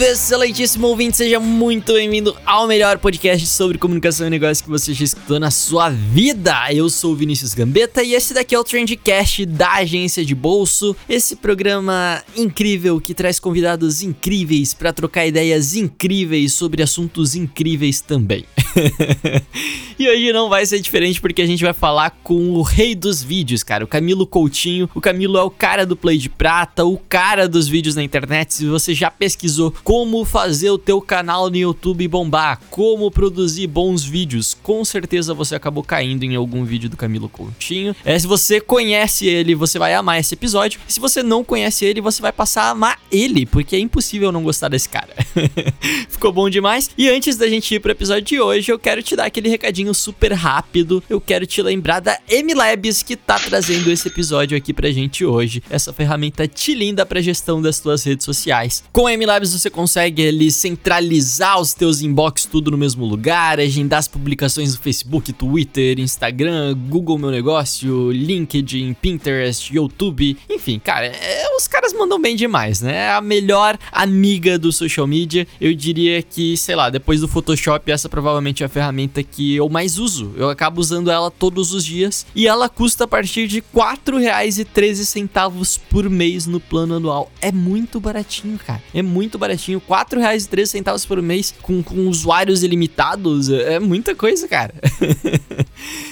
Salve, excelentíssimo ouvinte, seja muito bem-vindo ao melhor podcast sobre comunicação e negócio que você já escutou na sua vida. Eu sou o Vinícius Gambetta e esse daqui é o Trendcast da agência de bolso, esse programa incrível que traz convidados incríveis para trocar ideias incríveis sobre assuntos incríveis também. e hoje não vai ser diferente porque a gente vai falar com o rei dos vídeos, cara, o Camilo Coutinho. O Camilo é o cara do Play de Prata, o cara dos vídeos na internet se você já pesquisou como fazer o teu canal no YouTube bombar, como produzir bons vídeos, com certeza você acabou caindo em algum vídeo do Camilo Coutinho. É, se você conhece ele, você vai amar esse episódio. Se você não conhece ele, você vai passar a amar ele, porque é impossível não gostar desse cara. Ficou bom demais? E antes da gente ir pro episódio de hoje, eu quero te dar aquele recadinho super rápido. Eu quero te lembrar da MLabs que tá trazendo esse episódio aqui pra gente hoje. Essa ferramenta te linda pra gestão das tuas redes sociais. Com a MLabs você consegue ali centralizar os teus inbox tudo no mesmo lugar, agendar as publicações no Facebook, Twitter, Instagram, Google Meu Negócio, LinkedIn, Pinterest, YouTube, enfim, cara, é, os caras mandam bem demais, né? É a melhor amiga do social media. Eu diria que, sei lá, depois do Photoshop, essa provavelmente é a ferramenta que eu mais uso. Eu acabo usando ela todos os dias e ela custa a partir de R$ 4,13 por mês no plano anual. É muito baratinho, cara. É muito baratinho. R$ 4,13 por mês com, com usuários ilimitados. É muita coisa, cara.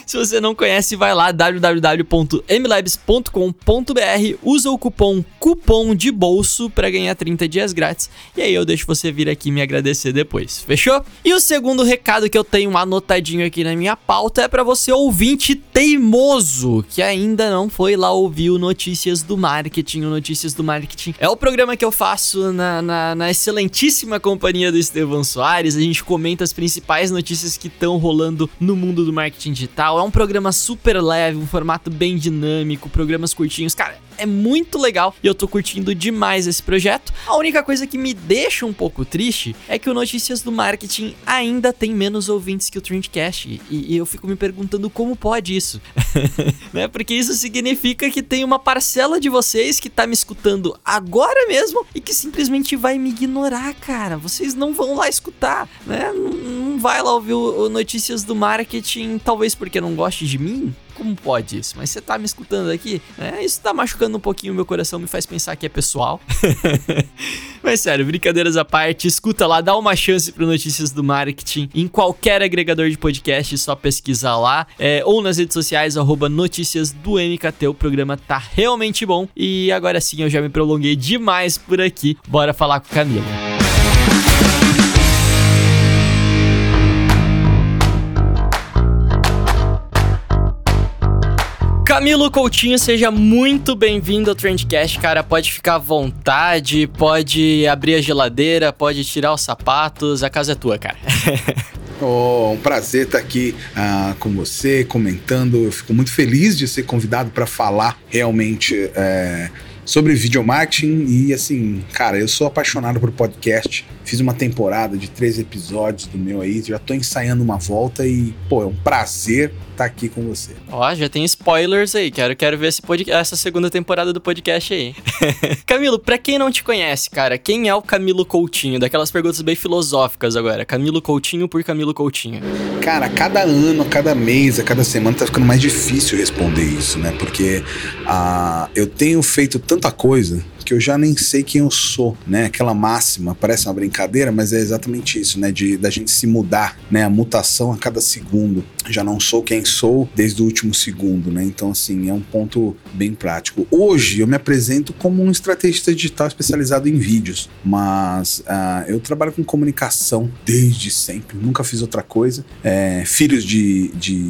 Se você não conhece, vai lá www.mlabs.com.br, usa o cupom cupom de bolso para ganhar 30 dias grátis. E aí eu deixo você vir aqui me agradecer depois. Fechou? E o segundo recado que eu tenho anotadinho aqui na minha pauta é para você ouvinte teimoso que ainda não foi lá ouvir o Notícias do Marketing. O Notícias do Marketing é o programa que eu faço na, na, na excelentíssima companhia do Estevão Soares. A gente comenta as principais notícias que estão rolando no mundo do marketing digital. É um programa super leve, um formato bem dinâmico, programas curtinhos. Cara, é muito legal e eu tô curtindo demais esse projeto. A única coisa que me deixa um pouco triste é que o Notícias do Marketing ainda tem menos ouvintes que o Trendcast. E, e eu fico me perguntando como pode isso. né? Porque isso significa que tem uma parcela de vocês que tá me escutando agora mesmo e que simplesmente vai me ignorar, cara. Vocês não vão lá escutar, né? Não, não vai lá ouvir o, o Notícias do Marketing, talvez porque não goste de mim como pode isso? Mas você tá me escutando aqui? É, isso tá machucando um pouquinho o meu coração, me faz pensar que é pessoal. Mas sério, brincadeiras à parte, escuta lá, dá uma chance pro Notícias do Marketing em qualquer agregador de podcast, só pesquisar lá. É, ou nas redes sociais, arroba Notícias do MKT. O programa tá realmente bom. E agora sim, eu já me prolonguei demais por aqui. Bora falar com o Camilo. Camilo Coutinho, seja muito bem-vindo ao Trendcast, cara. Pode ficar à vontade, pode abrir a geladeira, pode tirar os sapatos, a casa é tua, cara. Oh, um prazer estar aqui uh, com você, comentando. Eu fico muito feliz de ser convidado para falar realmente é, sobre videomarketing. E assim, cara, eu sou apaixonado por podcast. Fiz uma temporada de três episódios do meu aí, já tô ensaiando uma volta e, pô, é um prazer estar tá aqui com você. Ó, já tem spoilers aí, quero, quero ver esse essa segunda temporada do podcast aí. Camilo, pra quem não te conhece, cara, quem é o Camilo Coutinho? Daquelas perguntas bem filosóficas agora. Camilo Coutinho por Camilo Coutinho. Cara, cada ano, cada mês, a cada semana tá ficando mais difícil responder isso, né? Porque uh, eu tenho feito tanta coisa que eu já nem sei quem eu sou, né? Aquela máxima, parece uma brincadeira, mas é exatamente isso, né? De da gente se mudar, né? A mutação a cada segundo. Já não sou quem sou desde o último segundo, né? Então, assim, é um ponto bem prático. Hoje eu me apresento como um estrategista digital especializado em vídeos, mas uh, eu trabalho com comunicação desde sempre, nunca fiz outra coisa. É, filhos de, de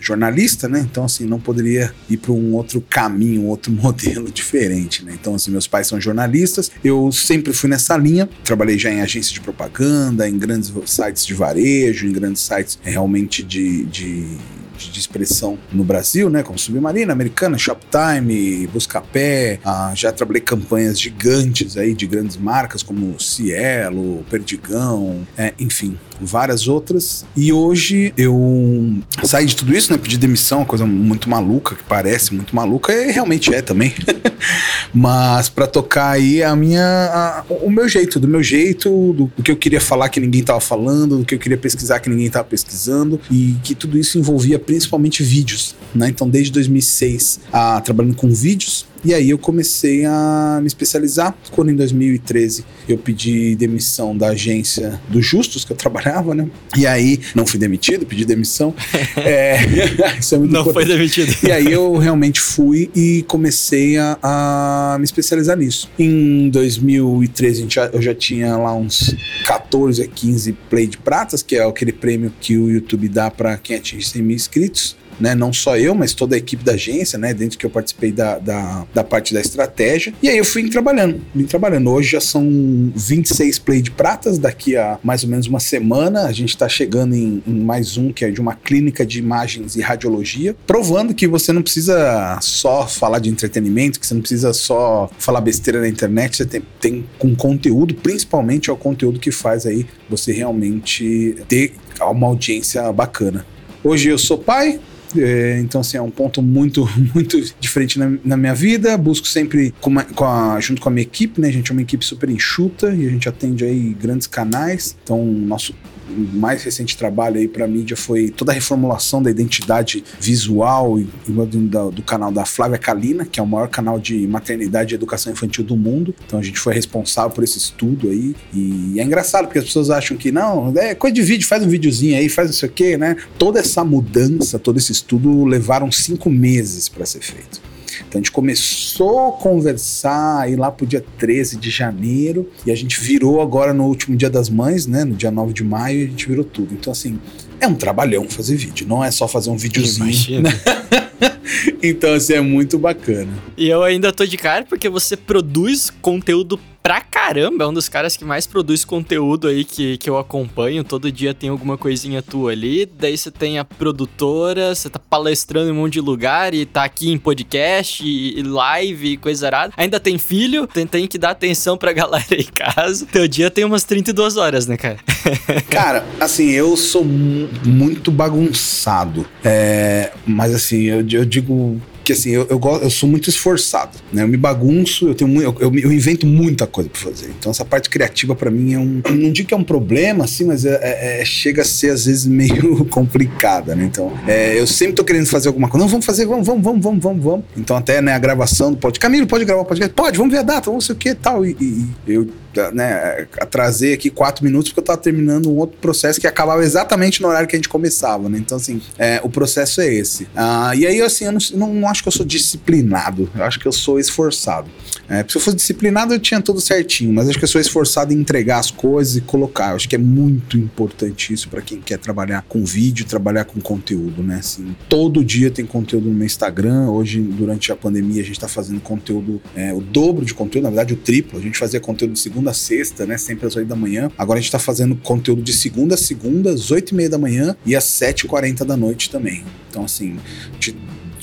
jornalista, né? Então, assim, não poderia ir para um outro caminho, um outro modelo diferente, né? Então, assim, meus pais são jornalistas, eu sempre fui nessa linha, trabalhei já em agência de propaganda, em grandes sites de varejo, em grandes sites realmente de, de de, de expressão no Brasil, né? Como Submarina, Americana, Shoptime, Buscapé. Ah, já trabalhei campanhas gigantes aí de grandes marcas como Cielo, Perdigão, é, enfim, várias outras. E hoje eu saí de tudo isso, né? Pedi demissão, coisa muito maluca, que parece muito maluca, e realmente é também. Mas para tocar aí a minha, a, o meu jeito, do meu jeito, do, do, que eu queria falar que ninguém tava falando, do que eu queria pesquisar que ninguém tava pesquisando, e que tudo isso envolvia principalmente vídeos, né? Então desde 2006, a, trabalhando com vídeos, e aí eu comecei a me especializar. Quando em 2013 eu pedi demissão da agência dos Justos, que eu trabalhava, né? E aí não fui demitido, pedi demissão. é, isso é muito não importante. foi demitido. E aí eu realmente fui e comecei a, a me especializar nisso. Em 2013 já, eu já tinha lá uns 14 a 15 play de pratas, que é aquele prêmio que o YouTube dá para quem atinge 100 mil inscritos né? Não só eu, mas toda a equipe da agência, né? Dentro que eu participei da, da, da parte da estratégia. E aí eu fui trabalhando, vim trabalhando. Hoje já são 26 play de pratas, daqui a mais ou menos uma semana a gente está chegando em, em, mais um que é de uma clínica de imagens e radiologia, provando que você não precisa só falar de entretenimento, que você não precisa só falar besteira na internet, você tem, tem com conteúdo, principalmente é o conteúdo que faz aí você realmente ter uma audiência bacana. Hoje eu sou pai, é, então, assim, é um ponto muito, muito diferente na, na minha vida. Busco sempre, com, uma, com a, junto com a minha equipe, né? A gente é uma equipe super enxuta e a gente atende aí grandes canais. Então, nosso mais recente trabalho aí para mídia foi toda a reformulação da identidade visual e, do, do, canal da Flávia Kalina, que é o maior canal de maternidade e educação infantil do mundo. Então a gente foi responsável por esse estudo aí. E é engraçado porque as pessoas acham que não, é coisa de vídeo, faz um videozinho aí, faz não sei o quê, né? Toda essa mudança, todo esse estudo levaram cinco meses para ser feito. Então a gente começou a conversar aí lá pro dia 13 de janeiro e a gente virou agora no último dia das mães, né? No dia 9 de maio, a gente virou tudo. Então, assim, é um trabalhão fazer vídeo, não é só fazer um videozinho. Imagina. então, assim, é muito bacana. E eu ainda tô de cara porque você produz conteúdo pra caramba. É um dos caras que mais produz conteúdo aí que, que eu acompanho. Todo dia tem alguma coisinha tua ali. Daí você tem a produtora, você tá palestrando em um monte de lugar e tá aqui em podcast e, e live e coisa arada. Ainda tem filho, tem, tem que dar atenção pra galera em casa. Teu dia tem umas 32 horas, né, cara? cara, assim, eu sou muito bagunçado. É, mas assim, eu, eu digo que assim, eu, eu, eu, sou muito esforçado, né? Eu me bagunço, eu tenho eu, eu, eu invento muita coisa para fazer. Então essa parte criativa para mim é um, não digo que é um problema, assim, mas é, é, é chega a ser às vezes meio complicada, né? Então é, eu sempre tô querendo fazer alguma coisa. Não, vamos fazer, vamos, vamos, vamos, vamos, vamos, vamos. Então até né, a gravação do podcast, Camilo pode gravar o podcast, pode, vamos ver a data, vamos sei o que tal. E, e eu né, atrasei aqui quatro minutos porque eu tava terminando um outro processo que acabava exatamente no horário que a gente começava, né? Então, assim, é, o processo é esse. Ah, e aí, assim, eu não, não, não, acho que eu sou disciplinado, eu acho que eu sou esforçado. É, se eu fosse disciplinado, eu tinha tudo certinho, mas acho que eu sou esforçado em entregar as coisas e colocar. Eu acho que é muito importante isso para quem quer trabalhar com vídeo, trabalhar com conteúdo, né? Assim, todo dia tem conteúdo no meu Instagram. Hoje, durante a pandemia, a gente tá fazendo conteúdo, é, o dobro de conteúdo, na verdade, o triplo. A gente fazia conteúdo de segunda a sexta, né? Sempre às 8 da manhã. Agora a gente tá fazendo conteúdo de segunda a segunda, às 8 e meia da manhã e às 7h40 da noite também. Então, assim,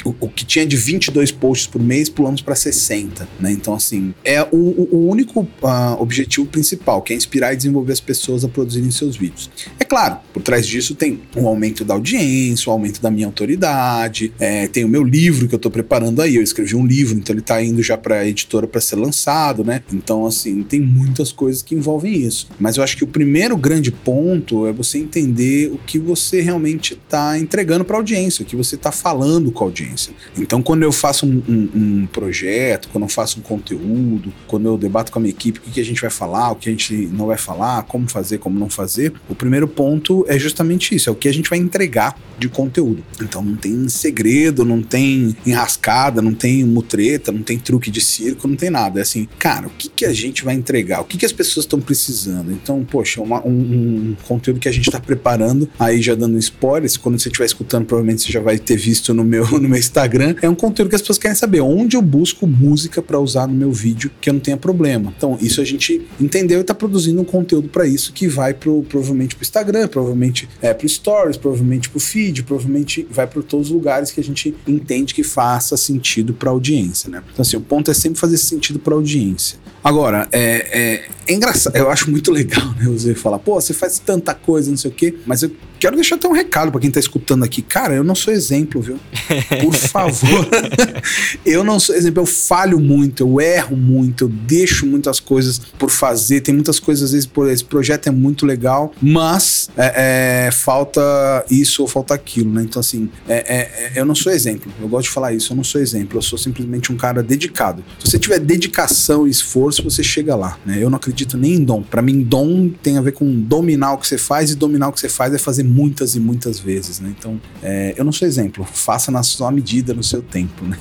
o, o, que tinha de 22 posts por mês, pulamos para 60, né? Então, assim, é o, o único uh, objetivo principal, que é inspirar e desenvolver as pessoas a produzirem seus vídeos. É claro, por trás disso tem um aumento da audiência, um aumento da minha autoridade, é, tem o meu livro que eu tô preparando aí, eu escrevi um livro, então ele tá indo já pra editora para ser lançado, né? Então, assim, tem muitas coisas que envolvem isso. Mas eu acho que o primeiro grande ponto é você entender o que você realmente tá entregando pra audiência, o que você tá falando com a audiência audiência. Então, quando eu faço um, um, um, projeto, quando eu faço um conteúdo, quando eu debato com a minha equipe o que, a gente vai falar, o que a gente não vai falar, como fazer, como não fazer, o primeiro ponto é justamente isso: é o que a gente vai entregar de conteúdo. Então, não tem segredo, não tem enrascada, não tem mutreta, não tem truque de circo, não tem nada. É assim, cara, o que, que a gente vai entregar? O que, que as pessoas estão precisando? Então, poxa, uma, um, um, conteúdo que a gente está preparando, aí já dando spoilers, quando você estiver escutando, provavelmente você já vai ter visto no meu, no meu Instagram, é um conteúdo que as pessoas querem saber onde eu busco música para usar no meu vídeo que eu não tenha problema. Então, isso a gente entendeu e tá produzindo um conteúdo para isso que vai pro, provavelmente pro Instagram, provavelmente é pro Stories, provavelmente pro feed, provavelmente vai para todos os lugares que a gente entende que faça sentido para a audiência, né? Então, assim, o ponto é sempre fazer sentido para a audiência. Agora, é, é, é, engraçado, eu acho muito legal, né? Você falar, pô, você faz tanta coisa, não sei o quê, mas eu quero deixar até um recado para quem tá escutando aqui. Cara, eu não sou exemplo, viu? Por favor. eu não sou exemplo, eu falho muito, eu erro muito, eu deixo muitas coisas por fazer, tem muitas coisas, às vezes, por esse projeto é muito legal, mas é, é, falta isso ou falta aquilo, né? Então, assim, é, é, é, eu não sou exemplo, eu gosto de falar isso, eu não sou exemplo, eu sou simplesmente um cara dedicado. Se você tiver dedicação e esforço, você chega lá, né? Eu não acredito nem em dom. Para mim, dom tem a ver com dominar o que você faz e dominar o que você faz é fazer muitas e muitas vezes, né? Então, é, eu não sou exemplo. Faça na sua no seu tempo, né?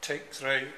Take three.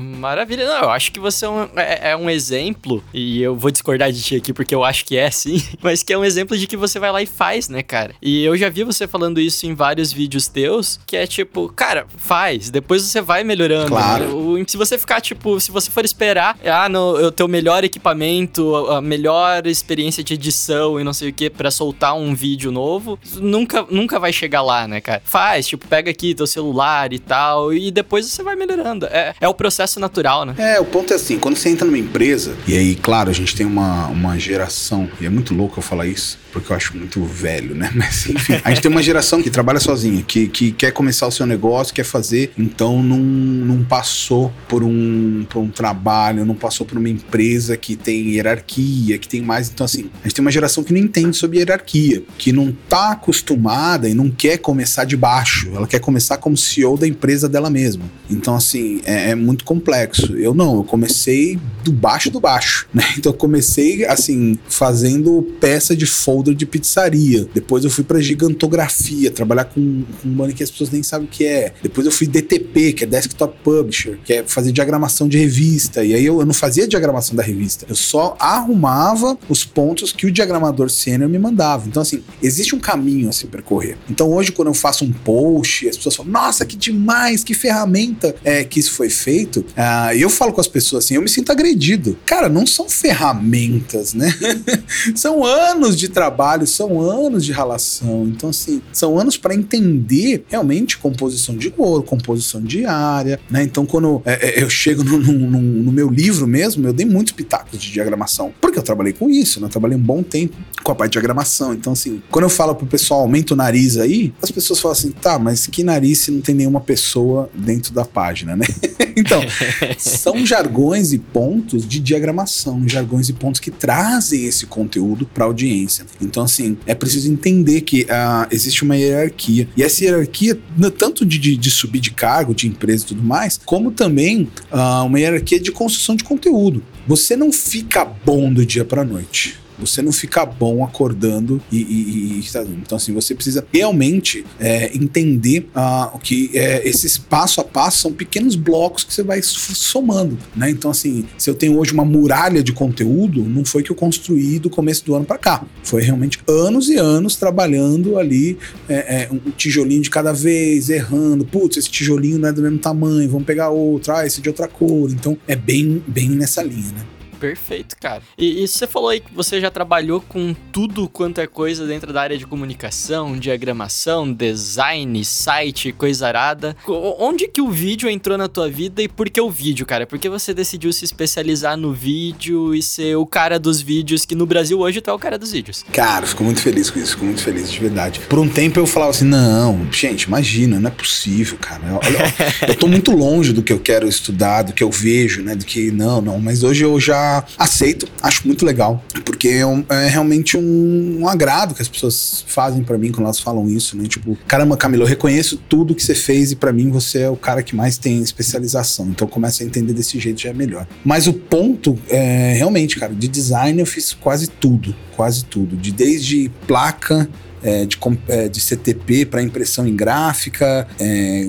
Maravilha. Não, eu acho que você é um, é, é um, exemplo, e eu vou discordar de ti aqui porque eu acho que é sim, mas que é um exemplo de que você vai lá e faz, né, cara? E eu já vi você falando isso em vários vídeos teus, que é tipo, cara, faz, depois você vai melhorando. Claro. Se você ficar, tipo, se você for esperar, ah, no, eu ter o melhor equipamento, a melhor experiência de edição e não sei o que para soltar um vídeo novo, nunca, nunca vai chegar lá, né, cara? Faz, tipo, pega aqui teu celular e tal, e depois você vai melhorando. É, é o processo processo natural, né? É, o ponto é assim, quando você entra numa empresa, e aí, claro, a gente tem uma, uma geração, e é muito louco eu falar isso, porque eu acho muito velho, né? Mas enfim, a gente tem uma geração que trabalha sozinha, que, que quer começar o seu negócio, quer fazer, então não, não passou por um, por um trabalho, não passou por uma empresa que tem hierarquia, que tem mais. Então, assim, a gente tem uma geração que não entende sobre hierarquia, que não tá acostumada e não quer começar de baixo, ela quer começar como CEO da empresa dela mesma. Então, assim, é, é muito complexo. Eu não, eu comecei do baixo do baixo, né? Então eu comecei assim, fazendo peça de folder de pizzaria. Depois eu fui para gigantografia, trabalhar com, um money que as pessoas nem sabem o que é. Depois eu fui DTP, que é Desktop Publisher, que é fazer diagramação de revista. E aí eu, eu não fazia diagramação da revista, eu só arrumava os pontos que o diagramador sênior me mandava. Então, assim, existe um caminho a se percorrer. Então, hoje, quando eu faço um post, as pessoas falam, nossa, que demais, que ferramenta é, que isso foi feito. Uh, eu falo com as pessoas assim, eu me sinto agredido. Cara, não são ferramentas, né? são anos de trabalho, são anos de relação. Então, assim, são anos para entender realmente composição de cor, composição de área, né? Então, quando é, é, eu chego no, no, no, no, meu livro mesmo, eu dei muitos pitacos de diagramação, porque eu trabalhei com isso, né? Eu trabalhei um bom tempo com a parte de diagramação. Então, assim, quando eu falo pro pessoal, aumenta o nariz aí, as pessoas falam assim, tá, mas que nariz se não tem nenhuma pessoa dentro da página, né? então, são jargões e pontos de diagramação, jargões e pontos que trazem esse conteúdo para a audiência. Então, assim, é preciso entender que uh, existe uma hierarquia. E essa hierarquia, tanto de, de, de, subir de cargo, de empresa e tudo mais, como também uh, uma hierarquia de construção de conteúdo. Você não fica bom do dia para noite. Você não fica bom acordando e, e, e então assim você precisa realmente é, entender uh, que é, esses passo a passo são pequenos blocos que você vai somando, né? Então assim, se eu tenho hoje uma muralha de conteúdo, não foi que eu construí do começo do ano para cá, foi realmente anos e anos trabalhando ali é, é, um tijolinho de cada vez, errando, putz, esse tijolinho não é do mesmo tamanho, vamos pegar outro, ah, esse é de outra cor, então é bem bem nessa linha, né? Perfeito, cara. E, e, você falou aí que você já trabalhou com tudo quanto é coisa dentro da área de comunicação, diagramação, design, site, coisa arada. Onde que o vídeo entrou na tua vida e por que o vídeo, cara? Por que você decidiu se especializar no vídeo e ser o cara dos vídeos, que no Brasil hoje tu é o cara dos vídeos? Cara, fico muito feliz com isso, fico muito feliz, de verdade. Por um tempo eu falava assim, não, gente, imagina, não é possível, cara. Olha, eu tô muito longe do que eu quero estudar, do que eu vejo, né, do que, não, não, mas hoje eu já aceito, acho muito legal, porque é, é realmente um, um, agrado que as pessoas fazem para mim quando elas falam isso, né? Tipo, caramba, Camilo, eu reconheço tudo que você fez e para mim você é o cara que mais tem especialização, então começa a entender desse jeito já é melhor. Mas o ponto é realmente, cara, de design eu fiz quase tudo, quase tudo, de desde placa é, de, é, de CTP para impressão em gráfica, é,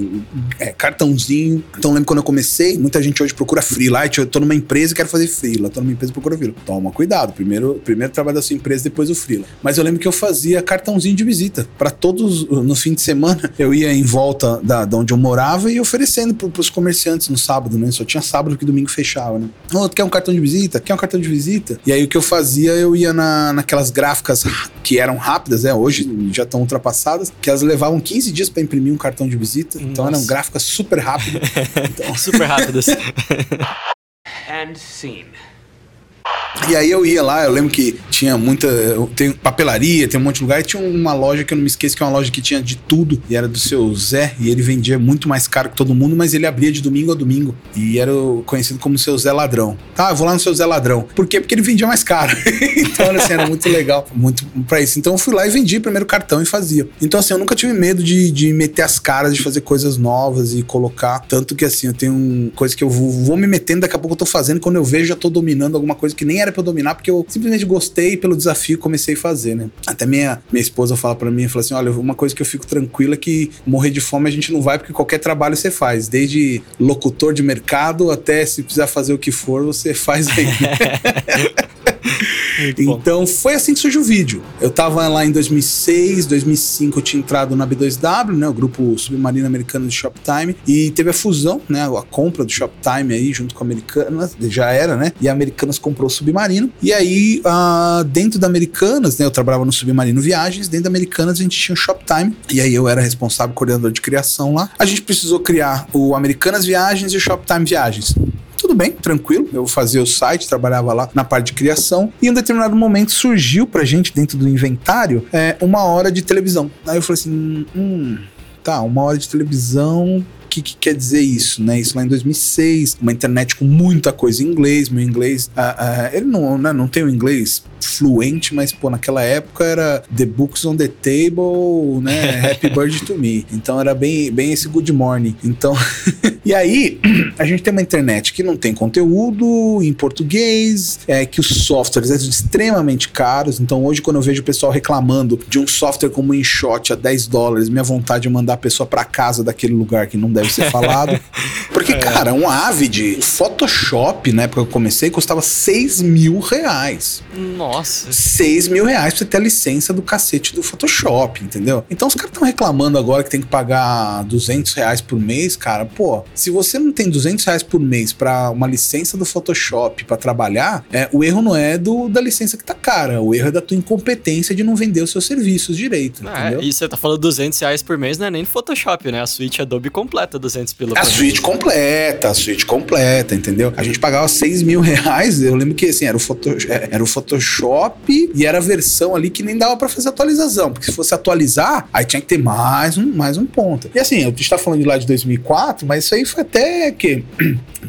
é, cartãozinho. Então, lembro quando eu comecei, muita gente hoje procura freelite. Eu tô numa empresa e quero fazer freela. Tô numa empresa e procura freela. Toma cuidado. Primeiro, primeiro trabalho da sua empresa, depois o freela. Mas eu lembro que eu fazia cartãozinho de visita. para todos, no fim de semana, eu ia em volta da, da onde eu morava e oferecendo pro, pros comerciantes no sábado, né? Só tinha sábado que domingo fechava, né? Oh, quer um cartão de visita? Quer um cartão de visita? E aí o que eu fazia, eu ia na, naquelas gráficas que eram rápidas, né? Hoje já estão ultrapassadas, que elas levavam 15 dias para imprimir um cartão de visita. Então Nossa. eram gráficas super rápidas. Então, Super rápidas. And scene. E aí eu ia lá, eu lembro que tinha muita. Tem papelaria, tem um monte de lugar. E tinha uma loja que eu não me esqueço, que é uma loja que tinha de tudo. E era do seu Zé. E ele vendia muito mais caro que todo mundo, mas ele abria de domingo a domingo. E era conhecido como seu Zé Ladrão. Tá, eu vou lá no seu Zé Ladrão. Por quê? Porque ele vendia mais caro. então, assim, era muito legal. Muito pra isso. Então eu fui lá e vendi primeiro cartão e fazia. Então, assim, eu nunca tive medo de, de meter as caras, de fazer coisas novas e colocar. Tanto que, assim, eu tenho coisa que eu vou, vou me metendo, daqui a pouco eu tô fazendo. Quando eu vejo, já tô dominando alguma coisa que nem era pra eu dominar, porque eu simplesmente gostei pelo desafio e comecei a fazer, né? Até minha, minha esposa fala pra mim, fala assim, olha, uma coisa que eu fico tranquila é que morrer de fome a gente não vai, porque qualquer trabalho você faz. Desde locutor de mercado até se precisar fazer o que for, você faz aí. Então foi assim que surgiu o vídeo. Eu tava lá em 2006, 2005 eu tinha entrado na B2W, né, o grupo submarino americano de Shoptime, e teve a fusão, né, a compra do Shoptime aí junto com a Americanas, já era, né? E a Americanas comprou o Submarino. E aí, ah, dentro da Americanas, né, eu trabalhava no Submarino Viagens, dentro da Americanas a gente tinha o Shoptime, e aí eu era responsável coordenador de criação lá. A gente precisou criar o Americanas Viagens e o Shoptime Viagens. Bem, tranquilo. Eu fazia o site, trabalhava lá na parte de criação. E em um determinado momento surgiu pra gente, dentro do inventário, é, uma hora de televisão. Aí eu falei assim: hum, tá, uma hora de televisão. O que, que quer dizer isso, né? Isso lá em 2006, uma internet com muita coisa em inglês. Meu inglês, ah, ah, ele não, né, não tem o inglês fluente, mas pô, naquela época era The Books on the Table, né? Happy Birthday to Me. Então era bem, bem esse Good Morning. Então, e aí a gente tem uma internet que não tem conteúdo em português, é que os softwares são extremamente caros. Então hoje quando eu vejo o pessoal reclamando de um software como o InShot a 10 dólares, minha vontade é mandar a pessoa para casa daquele lugar que não deve ser falado. Porque, cara, um Avid, Photoshop, na época que eu comecei, custava 6 mil reais. Nossa. 6 mil reais pra você ter a licença do cacete do Photoshop, entendeu? Então os caras estão reclamando agora que tem que pagar 200 reais por mês, cara. Pô, se você não tem 200 reais por mês pra uma licença do Photoshop pra trabalhar, é, o erro não é do, da licença que tá cara. O erro é da tua incompetência de não vender os seus serviços direito, Ah, entendeu? e você tá falando 200 reais por mês, não é nem no Photoshop, né? A suíte Adobe completa 200 pila A suíte completa, a suíte completa, entendeu? A gente pagava 6 mil reais. Eu lembro que assim, era o, Photo, é, era o Photoshop e era a versão ali que nem dava pra fazer atualização. Porque se fosse atualizar, aí tinha que ter mais um, mais um ponto. E assim, a gente tá falando de lá de 2004, mas isso aí foi até que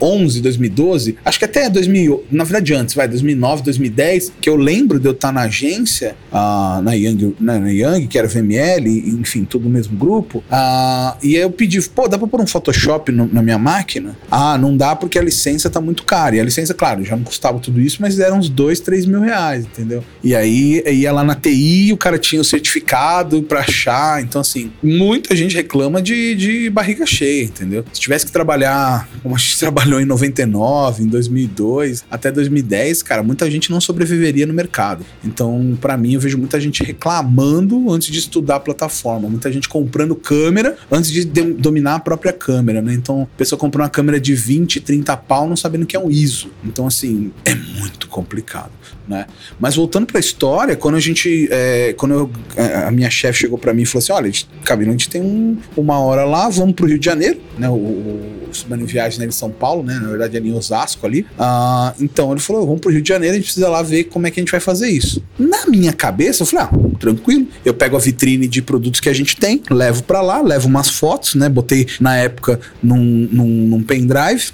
2011, 2012, acho que até 2000, na verdade antes, vai, 2009, 2010, que eu lembro de eu estar na agência, ah, na, Young, na, na Young, que era VML, enfim, tudo no mesmo grupo, ah, e aí eu pedi, pô, dá pra pôr um Photoshop no- na minha máquina? Ah, não dá porque a licença tá muito cara. E a licença, claro, já não custava tudo isso, mas eram uns 2, 3 mil reais, entendeu? E aí ia lá na TI, o cara tinha o certificado pra achar, então assim, muita gente reclama de, de barriga cheia, entendeu? Se tivesse que trabalhar, como a gente trabalhou em 99, em 2002, até 2010, cara, muita gente não sobreviveria no mercado. Então, pra mim, eu vejo muita gente reclamando antes de estudar a plataforma, muita gente comprando câmera antes de dominar a própria câmera, né? Então, a pessoa comprou uma câmera de 20, 30 pau não sabendo que é um ISO. Então, assim, é muito complicado, né? Mas voltando pra história, quando a gente, é, quando eu- a a minha chefe chegou pra mim e falou assim, olha, a Camilo, a gente tem um- uma hora lá, vamos pro Rio de Janeiro, né? O, o, o Submarino Viagem né, em São Paulo, né? Na verdade, ali em Osasco ali. Ah, então, ele falou, vamos pro Rio de Janeiro, a gente precisa lá ver como é que a gente vai fazer isso. Na minha cabeça, eu falei, ah, tranquilo. Eu pego a vitrine de produtos que a gente tem, levo pra lá, levo umas fotos, né? Botei na época num, num, num pendrive,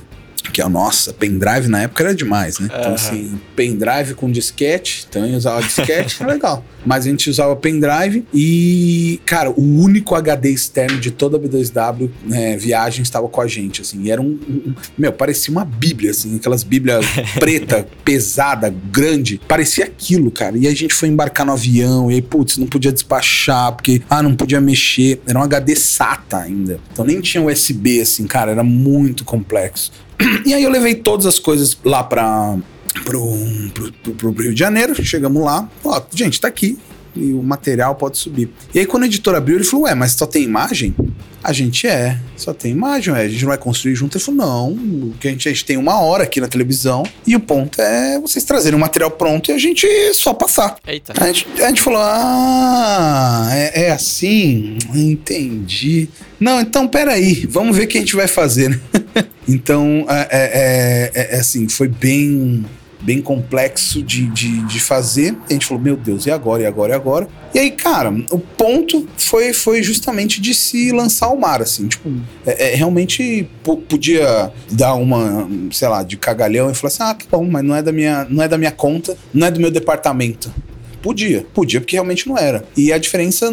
que é nossa, pendrive na época era demais, né? Então, Aham. assim, pendrive com disquete, então eu usava disquete, é legal. Mas a gente usava pendrive e, cara, o único HD externo de toda a B2W né, viagem estava com a gente, assim, e era um, um- meu, parecia uma bíblia, assim, aquelas bíblias preta, pesada, grande, parecia aquilo, cara. E a gente foi embarcar no avião, e aí, putz, não podia despachar, porque, ah, não podia mexer, era um HD SATA ainda, então nem tinha USB, assim, cara, era muito complexo. E aí eu levei todas as coisas lá pra, pro, pro, pro- pro Rio de Janeiro, chegamos lá, ó, gente, tá aqui. E o material pode subir. E aí quando o editor abriu, ele falou, ué, mas só tem imagem? A gente é, só tem imagem, ué, a gente não vai construir junto. Ele falou, não, que a gente, a gente tem uma hora aqui na televisão e o ponto é vocês trazerem o material pronto e a gente só passar. Eita. A gente, a gente falou, ah, é, é assim, entendi. Não, então peraí, vamos ver o que a gente vai fazer, né? então, é, é, é, é assim, foi bem bem complexo de, de, de fazer. A gente falou, meu Deus, e agora, e agora, e agora? E aí, cara, o ponto foi, foi justamente de se lançar ao mar, assim, tipo, é, é, realmente podia dar uma, sei lá, de cagalhão e falar assim, ah, tá bom, mas não é da minha, não é da minha conta, não é do meu departamento. Podia, podia, porque realmente não era. E a diferença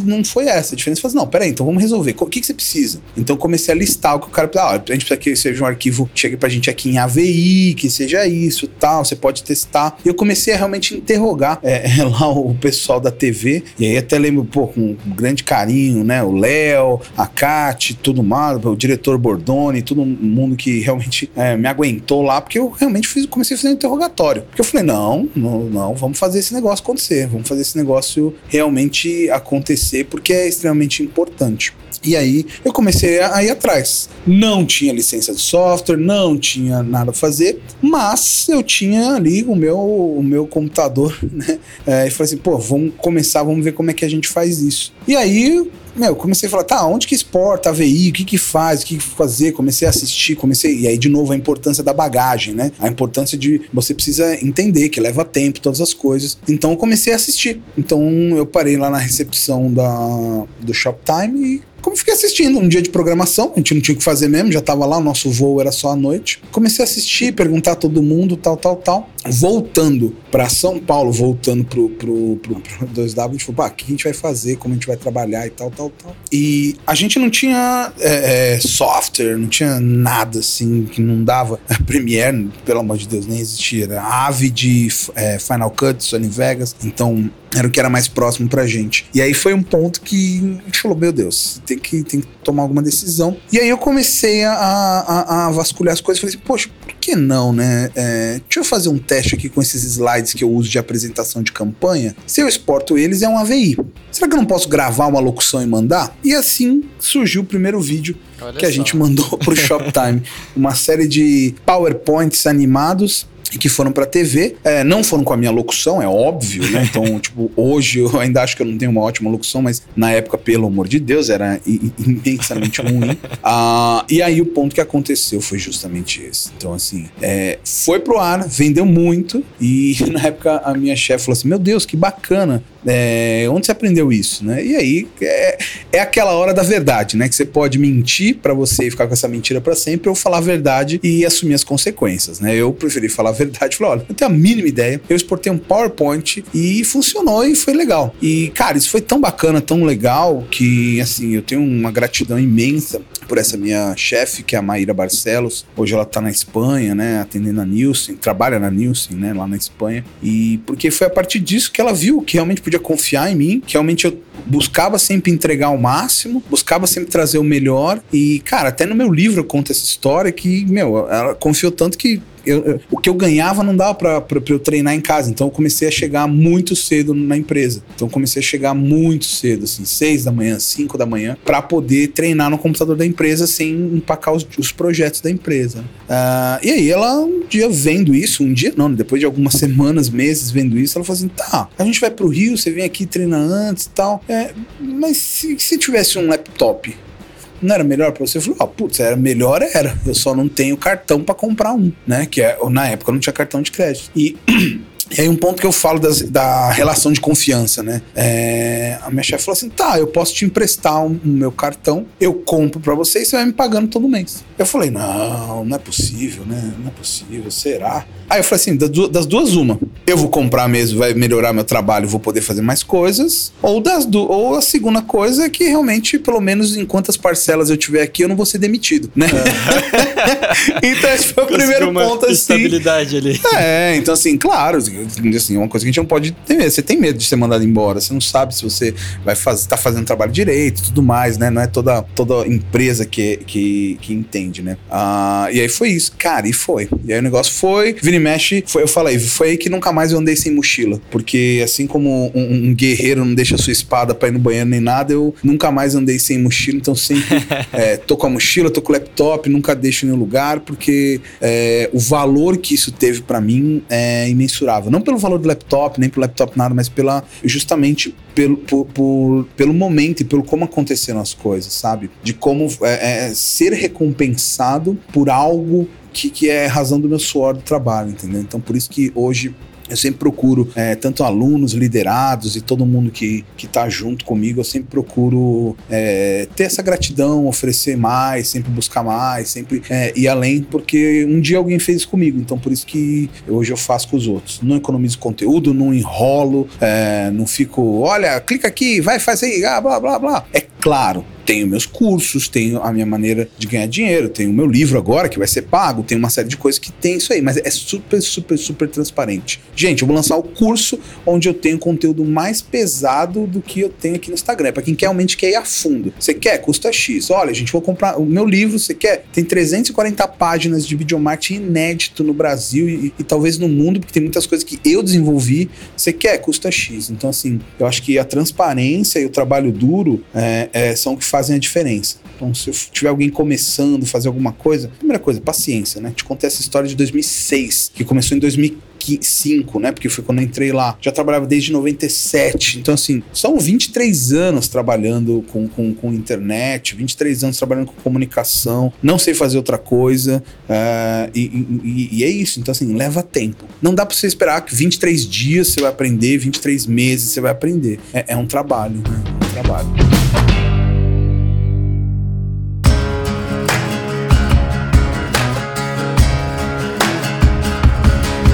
não foi essa. A diferença foi assim, não, peraí, então vamos resolver. O que, que você precisa? Então comecei a listar o que o cara ah, a gente precisa que seja um arquivo que chegue pra gente aqui em AVI, que seja isso tal, você pode testar. E eu comecei a realmente interrogar é, lá o pessoal da TV, e aí até lembro, pô, com grande carinho, né? O Léo, a Kate, todo mundo, o diretor Bordoni, todo mundo que realmente é, me aguentou lá, porque eu realmente fiz, comecei a fazer um interrogatório. Porque eu falei, não, não, não, vamos fazer esse negócio acontecer, vamos fazer esse negócio realmente acontecer porque é extremamente importante. E aí eu comecei a ir atrás. Não tinha licença de software, não tinha nada a fazer, mas eu tinha ali o meu, o meu computador, né? É, e falei assim, pô, vamos começar, vamos ver como é que a gente faz isso. E aí meu, comecei a falar, tá, onde que exporta AVI, o que que faz, o que que fazer, comecei a assistir, comecei, e aí de novo a importância da bagagem, né? A importância de você precisa entender que leva tempo, todas as coisas. Então eu comecei a assistir. Então eu parei lá na recepção da, do Shoptime e como fiquei assistindo um dia de programação, a gente não tinha o que fazer mesmo, já tava lá, o nosso voo era só à noite. Comecei a assistir, perguntar a todo mundo, tal, tal, tal. Voltando para São Paulo, voltando pro, pro, pro, pro 2W, a gente falou, pá, o que a gente vai fazer, como a gente vai trabalhar e tal, tal, tal. E a gente não tinha é, é, software, não tinha nada assim que não dava. A Premiere, pelo amor de Deus, nem existia. Era Ave de é, Final Cut, Sony Vegas. Então era o que era mais próximo pra gente. E aí foi um ponto que a gente falou: meu Deus, tem que, tem que tomar alguma decisão. E aí eu comecei a, a, a vasculhar as coisas e falei assim: poxa, por que não, né? É, deixa eu fazer um teste aqui com esses slides que eu uso de apresentação de campanha. Se eu exporto eles, é um AVI. Será que eu não posso gravar uma locução e mandar? E assim surgiu o primeiro vídeo Olha que a gente mandou pro Shoptime. uma série de PowerPoints animados que foram pra TV. É, não foram com a minha locução, é óbvio, né? Então, tipo, hoje eu ainda acho que eu não tenho uma ótima locução, mas na época, pelo amor de Deus, era imensamente ruim. Ah, e aí o ponto que aconteceu foi justamente esse. Então, assim, é, foi pro ar, vendeu muito, e na época a minha chefe falou assim: Meu Deus, que bacana. É, onde você aprendeu isso, né? E aí é, é aquela hora da verdade, né? Que você pode mentir para você ficar com essa mentira para sempre ou falar a verdade e assumir as consequências, né? Eu preferi falar a verdade, falar, olha, não tenho a mínima ideia. Eu exportei um PowerPoint e funcionou e foi legal. E cara, isso foi tão bacana, tão legal que assim, eu tenho uma gratidão imensa por essa minha chefe, que é a Maíra Barcelos. Hoje ela tá na Espanha, né, atendendo a Nielsen, trabalha na Nielsen, né, lá na Espanha. E porque foi a partir disso que ela viu que realmente podia confiar em mim, que realmente eu buscava sempre entregar o máximo, buscava sempre trazer o melhor. E, cara, até no meu livro eu conto essa história que, meu, ela confiou tanto que eu, o que eu ganhava não dava para eu treinar em casa. Então eu comecei a chegar muito cedo na empresa. Então eu comecei a chegar muito cedo, assim, seis da manhã, cinco da manhã, para poder treinar no computador da empresa sem empacar os, os projetos da empresa. Uh, e aí ela, um dia vendo isso, um dia não, depois de algumas semanas, meses vendo isso, ela falou assim: tá, a gente vai pro Rio, você vem aqui treinar antes e tal. É, mas se, se tivesse um laptop, não era melhor para você? Eu falei, ah, putz, era melhor era. Eu só não tenho cartão para comprar um, né? Que é, na época eu não tinha cartão de crédito. E E aí um ponto que eu falo das, da relação de confiança, né? É, a minha chefe falou assim, tá, eu posso te emprestar o um, um meu cartão, eu compro para você e você vai me pagando todo mês. Eu falei, não, não é possível, né? Não é possível, será? Aí eu falei assim, das duas uma, eu vou comprar mesmo, vai melhorar meu trabalho, vou poder fazer mais coisas, ou das du ou a segunda coisa é que realmente, pelo menos em quantas parcelas eu tiver aqui, eu não vou ser demitido, né? É. então esse foi o primeiro ponto assim. estabilidade ali. É, então assim, claro, assim, é uma coisa que a gente não pode ter medo. Você tem medo de ser mandado embora, você não sabe se você vai fazer, tá fazendo trabalho direito tudo mais, né? Não é toda, toda empresa que, que, que entende, né? Ah, e aí foi isso, cara, e foi. E aí o negócio foi, vira e mexe, foi, eu falei, foi aí que nunca mais eu andei sem mochila. Porque assim como um, um guerreiro não deixa sua espada pra ir no banheiro nem nada, eu nunca mais andei sem mochila, então sempre é, tô com a mochila, tô com o laptop, nunca deixo em nenhum lugar, porque é, o valor que isso teve para mim é imensurável. Não pelo valor do laptop, nem pelo laptop nada, mas pela justamente pelo, por, por, pelo momento e pelo como aconteceram as coisas, sabe? De como é, é, ser recompensado por algo que, que é razão do meu suor do trabalho, entendeu? Então, por isso que hoje eu sempre procuro, é, tanto alunos, liderados e todo mundo que está junto comigo, eu sempre procuro é, ter essa gratidão, oferecer mais, sempre buscar mais, sempre é, ir além, porque um dia alguém fez isso comigo, então por isso que hoje eu faço com os outros. Não economizo conteúdo, não enrolo, é, não fico, olha, clica aqui, vai, faz aí, ah, blá, blá, blá. É claro, tenho meus cursos, tenho a minha maneira de ganhar dinheiro, tenho o meu livro agora que vai ser pago, tem uma série de coisas que tem isso aí, mas é super, super, super transparente. Gente, eu vou lançar o curso onde eu tenho conteúdo mais pesado do que eu tenho aqui no Instagram, para quem realmente quer ir a fundo. Você quer? Custa X. Olha, gente, vou comprar o meu livro, você quer? Tem 340 páginas de videomarketing inédito no Brasil e, e talvez no mundo, porque tem muitas coisas que eu desenvolvi. Você quer? Custa X. Então, assim, eu acho que a transparência e o trabalho duro é, é, são o que faz fazem a diferença. Então, se tiver alguém começando a fazer alguma coisa, primeira coisa, paciência, né? Te contei essa história de 2006, que começou em 2005, né? Porque foi quando eu entrei lá. Já trabalhava desde 97. Então, assim, são 23 anos trabalhando com, com, com internet, 23 anos trabalhando com comunicação. Não sei fazer outra coisa. Uh, e, e, e, é isso. Então, assim, leva tempo. Não dá pra você esperar que 23 dias você vai aprender, 23 meses você vai aprender. É, é um trabalho, né? É um trabalho.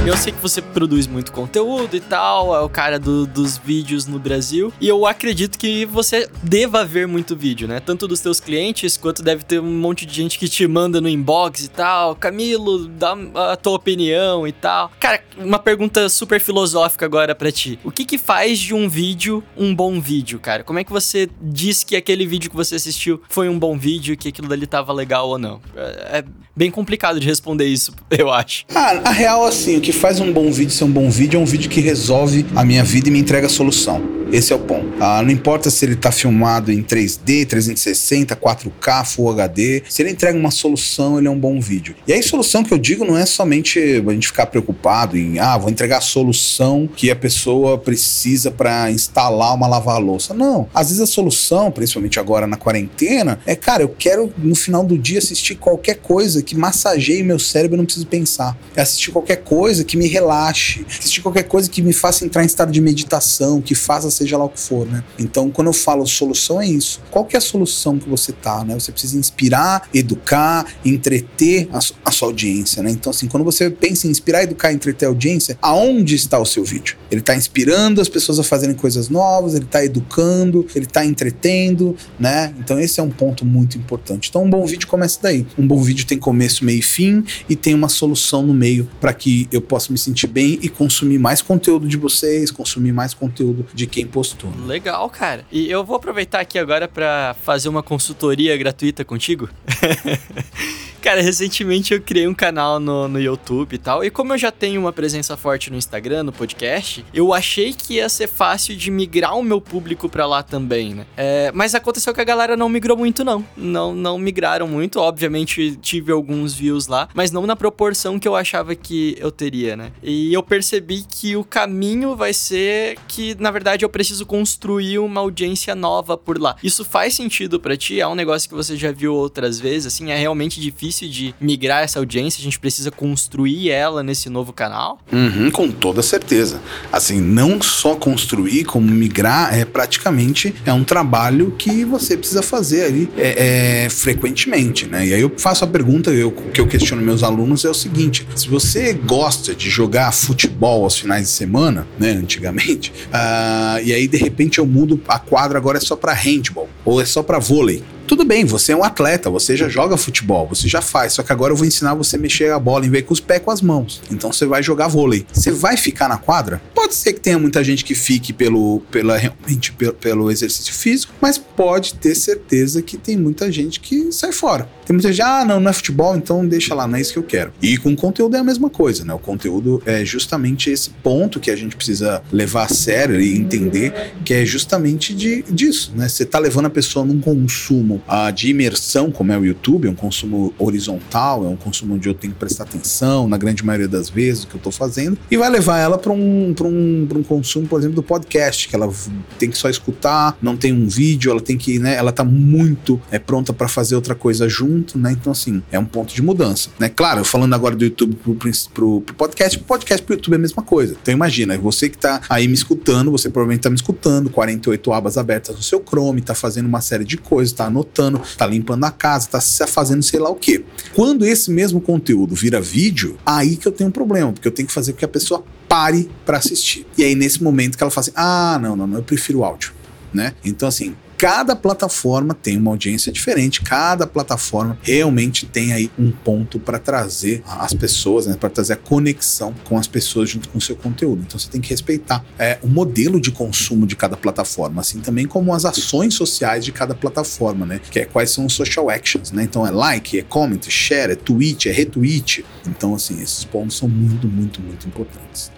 Eu sei que você produz muito conteúdo e tal, é o cara do, dos vídeos no Brasil. E eu acredito que você deva ver muito vídeo, né? Tanto dos teus clientes, quanto deve ter um monte de gente que te manda no inbox e tal. Camilo, dá a tua opinião e tal. Cara, uma pergunta super filosófica agora para ti. O que que faz de um vídeo um bom vídeo, cara? Como é que você diz que aquele vídeo que você assistiu foi um bom vídeo, que aquilo dali tava legal ou não? É, é bem complicado de responder isso, eu acho. Ah, a real, assim, o que faz um bom vídeo ser um bom vídeo é um vídeo que resolve a minha vida e me entrega a solução. Esse é o ponto. Ah, não importa se ele está filmado em 3D, 360, 4K, Full HD. Se ele entrega uma solução, ele é um bom vídeo. E aí, solução que eu digo não é somente a gente ficar preocupado em, ah, vou entregar a solução que a pessoa precisa para instalar uma lavar-louça. Não. Às vezes a solução, principalmente agora na quarentena, é, cara, eu quero no final do dia assistir qualquer coisa que massageie meu cérebro e não preciso pensar. É assistir qualquer coisa que me relaxe. Assistir qualquer coisa que me faça entrar em estado de meditação, que faça seja lá o que for, né? Então, quando eu falo solução, é isso. Qual que é a solução que você tá, né? Você precisa inspirar, educar, entreter a, a sua audiência, né? Então, assim, quando você pensa em inspirar, educar, entreter a audiência, aonde está o seu vídeo? Ele está inspirando as pessoas a fazerem coisas novas, ele está educando, ele está entretendo, né? Então, esse é um ponto muito importante. Então, um bom vídeo começa daí. Um bom vídeo tem começo, meio e fim e tem uma solução no meio para que eu possa me sentir bem e consumir mais conteúdo de vocês, consumir mais conteúdo de quem postou. Legal, cara. E eu vou aproveitar aqui agora para fazer uma consultoria gratuita contigo. Cara, recentemente eu criei um canal no, no YouTube e tal. E como eu já tenho uma presença forte no Instagram, no podcast, eu achei que ia ser fácil de migrar o meu público pra lá também, né? É, mas aconteceu que a galera não migrou muito, não. Não, não migraram muito. Obviamente tive alguns views lá, mas não na proporção que eu achava que eu teria, né? E eu percebi que o caminho vai ser que, na verdade, eu preciso construir uma audiência nova por lá. Isso faz sentido para ti? É um negócio que você já viu outras vezes? Assim, é realmente difícil difícil de migrar essa audiência, a gente precisa construir ela nesse novo canal? Uhum, com toda certeza. Assim, não só construir, como migrar, é praticamente é um trabalho que você precisa fazer ali é, é, frequentemente, né? E aí eu faço a pergunta eu, que eu questiono meus alunos é o seguinte: se você gosta de jogar futebol aos finais de semana, né, antigamente, uh, e aí de repente eu mudo a quadra agora é só para handball ou é só para vôlei, Tudo bem, você é um atleta, você já joga futebol, você já faz, só que agora eu vou ensinar você a mexer a bola em vez com os pés com as mãos. Então você vai jogar vôlei. Você vai ficar na quadra? Pode ser que tenha muita gente que fique pelo, pela, realmente pelo, pelo exercício físico, mas pode ter certeza que tem muita gente que sai fora. Tem muita gente, ah, não, não é futebol, então deixa lá, não é isso que eu quero. E com conteúdo é a mesma coisa, né? O conteúdo é justamente esse ponto que a gente precisa levar a sério e entender, que é justamente de, disso, né? Você tá levando a pessoa num consumo uh, de imersão, como é o YouTube, é um consumo horizontal, é um consumo onde eu tenho que prestar atenção, na grande maioria das vezes, o que eu tô fazendo, e vai levar ela para um, um, um consumo, por exemplo, do podcast, que ela tem que só escutar, não tem um vídeo, ela tem que, né? Ela tá muito é, pronta para fazer outra coisa junto né? Então, assim, é um ponto de mudança, né? Claro, falando agora do YouTube pro, pro, pro podcast, podcast pro YouTube é a mesma coisa. Então, imagina, você que tá aí me escutando, você provavelmente tá me escutando, 48 abas abertas no seu Chrome, tá fazendo uma série de coisas, tá anotando, tá limpando a casa, tá fazendo sei lá o quê. Quando esse mesmo conteúdo vira vídeo, aí que eu tenho um problema, porque eu tenho que fazer com que a pessoa pare para assistir. E aí, nesse momento que ela fala assim: ah, não, não, não, eu prefiro o áudio. Né? Então, assim, cada plataforma tem uma audiência diferente, cada plataforma realmente tem aí um ponto para trazer as pessoas, né, para trazer a conexão com as pessoas junto com o seu conteúdo. Então você tem que respeitar é, o modelo de consumo de cada plataforma, assim também como as ações sociais de cada plataforma, né? Que é quais são os social actions, né? Então é like, é comment, share, é tweet, é retweet. Então assim, esses pontos são muito, muito, muito importantes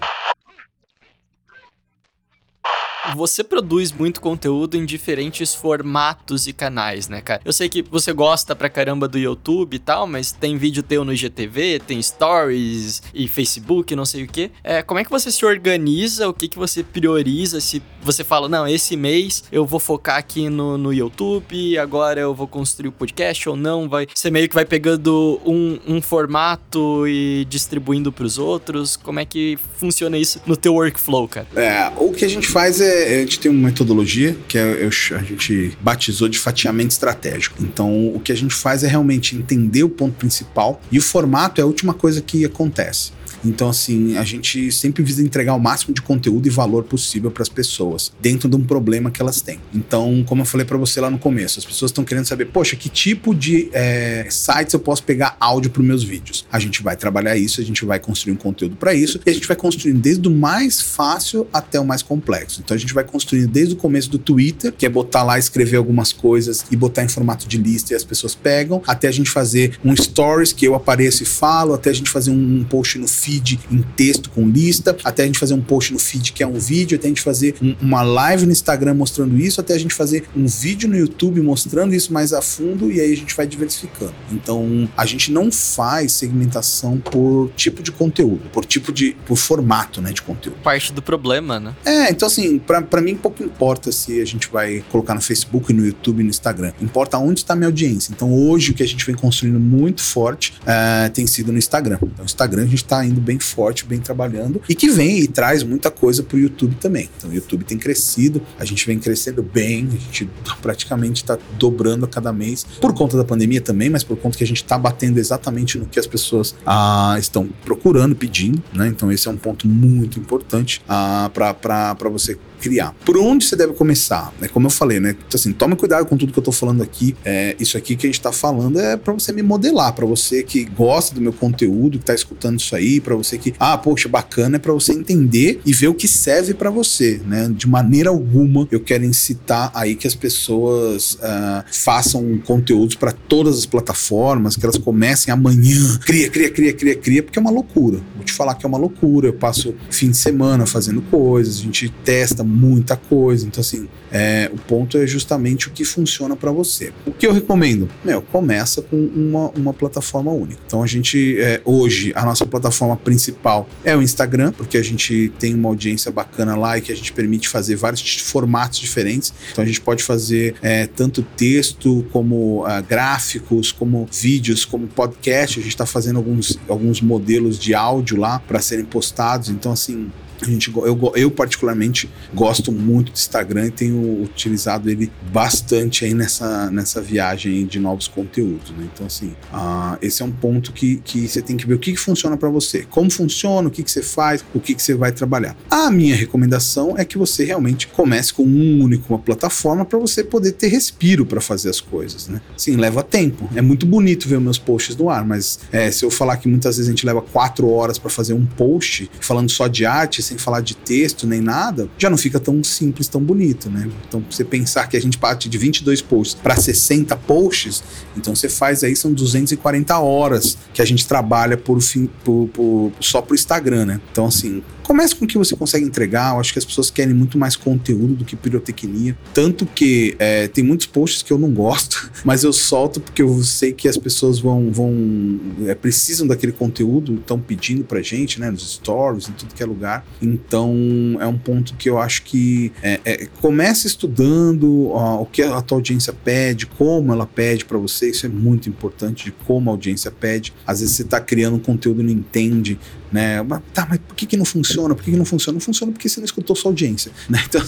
você produz muito conteúdo em diferentes formatos e canais, né, cara? Eu sei que você gosta pra caramba do YouTube e tal, mas tem vídeo teu no IGTV, tem stories e Facebook, não sei o que. É, como é que você se organiza? O que, que você prioriza? Se você fala, não, esse mês eu vou focar aqui no, no YouTube, agora eu vou construir o podcast ou não? Vai, você meio que vai pegando um, um formato e distribuindo pros outros? Como é que funciona isso no teu workflow, cara? É, o que a gente faz é a gente tem uma metodologia que é, a gente batizou de fatiamento estratégico. Então, o que a gente faz é realmente entender o ponto principal e o formato é a última coisa que acontece. Então, assim, a gente sempre visa entregar o máximo de conteúdo e valor possível para as pessoas, dentro de um problema que elas têm. Então, como eu falei para você lá no começo, as pessoas estão querendo saber, poxa, que tipo de é, sites eu posso pegar áudio para meus vídeos? A gente vai trabalhar isso, a gente vai construir um conteúdo para isso, e a gente vai construindo desde o mais fácil até o mais complexo. Então, a gente vai construindo desde o começo do Twitter, que é botar lá, escrever algumas coisas e botar em formato de lista e as pessoas pegam, até a gente fazer um stories que eu apareço e falo, até a gente fazer um, post no feed em texto com lista, até a gente fazer um post no feed que é um vídeo, até a gente fazer um, uma live no Instagram mostrando isso, até a gente fazer um vídeo no YouTube mostrando isso mais a fundo e aí a gente vai diversificando. Então, a gente não faz segmentação por tipo de conteúdo, por tipo de por formato, né, de conteúdo. Parte do problema, né? É, então assim, para mim pouco importa se a gente vai colocar no Facebook, no YouTube, no Instagram. Importa onde está a minha audiência. Então, hoje o que a gente vem construindo muito forte uh, tem sido no Instagram. Então, Instagram a gente está indo bem forte, bem trabalhando e que vem e traz muita coisa pro YouTube também. Então o YouTube tem crescido, a gente vem crescendo bem, a gente praticamente está dobrando a cada mês por conta da pandemia também, mas por conta que a gente está batendo exatamente no que as pessoas ah, estão procurando, pedindo, né? Então esse é um ponto muito importante ah, para você criar. Por onde você deve começar? É como eu falei, né? Então, assim, tome cuidado com tudo que eu tô falando aqui. É, isso aqui que a gente tá falando é para você me modelar, para você que gosta do meu conteúdo, que tá escutando isso aí, para você que, ah, poxa, bacana, é para você entender e ver o que serve para você, né? De maneira alguma eu quero incitar aí que as pessoas uh, façam conteúdos para todas as plataformas, que elas comecem amanhã, cria, cria, cria, cria, cria, porque é uma loucura. Vou te falar que é uma loucura. Eu passo fim de semana fazendo coisas, a gente testa muita coisa. Então, assim, é, o ponto é justamente o que funciona para você. O que eu recomendo? Meu, começa com uma, uma plataforma única. Então, a gente, é, hoje, a nossa plataforma principal é o Instagram, porque a gente tem uma audiência bacana lá e que a gente permite fazer vários formatos diferentes. Então, a gente pode fazer é, tanto texto, como uh, gráficos, como vídeos, como podcast. A gente está fazendo alguns, alguns modelos de áudio lá para serem postados. Então, assim, A gente, eu, eu particularmente gosto muito do Instagram e tenho utilizado ele bastante aí nessa, nessa viagem de novos conteúdos, né? Então, assim, uh, esse é um ponto que, que você tem que ver o que, que funciona para você, como funciona, o que, que você faz, o que, que você vai trabalhar. A minha recomendação é que você realmente comece com um único, uma plataforma para você poder ter respiro para fazer as coisas, né? Sim, leva tempo. É muito bonito ver meus posts no ar, mas é, se eu falar que muitas vezes a gente leva quatro horas para fazer um post falando só de arte, sem falar de texto nem nada, já não fica tão simples, tão bonito, né? Então, você pensar que a gente parte de 22 posts para 60 posts, então você faz aí, são 240 horas que a gente trabalha por, fim, por, por só pro Instagram, né? Então, assim, Comece com o que você consegue entregar. Eu acho que as pessoas querem muito mais conteúdo do que pirotecnia. Tanto que é, tem muitos posts que eu não gosto, mas eu solto porque eu sei que as pessoas vão, vão é, precisam daquele conteúdo, estão pedindo pra gente, né? Nos stories, em tudo que é lugar. Então é um ponto que eu acho que é, é, comece estudando ó, o que a tua audiência pede, como ela pede para você. Isso é muito importante de como a audiência pede. Às vezes você está criando um conteúdo e não entende né? Mas, tá, mas por que, que não funciona? Por que, que não funciona? Não funciona porque você não escutou sua audiência, né? Então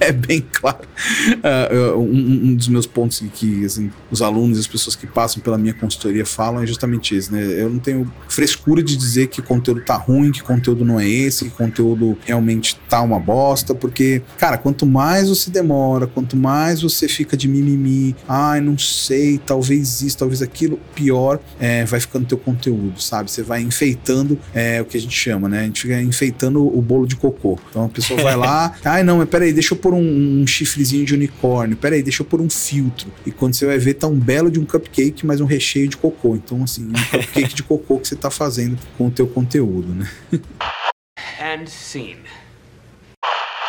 é bem claro. Uh, um, um, dos meus pontos que assim, os alunos e as pessoas que passam pela minha consultoria falam é justamente isso, né? Eu não tenho frescura de dizer que o conteúdo tá ruim, que conteúdo não é esse, que conteúdo realmente tá uma bosta, porque, cara, quanto mais você demora, quanto mais você fica de mimimi, ai, não sei, talvez isso, talvez aquilo, pior é, vai ficando teu conteúdo, sabe? Você vai enfeitando é, o que a gente chama, né? A gente fica enfeitando o bolo de cocô. Então a pessoa vai lá, ai não, mas peraí, deixa eu pôr um, um chifrezinho de unicórnio, peraí, deixa eu pôr um filtro. E quando você vai ver, tá um belo de um cupcake, mas um recheio de cocô. Então, assim, um cupcake de cocô que você tá fazendo com o teu conteúdo, né? And scene.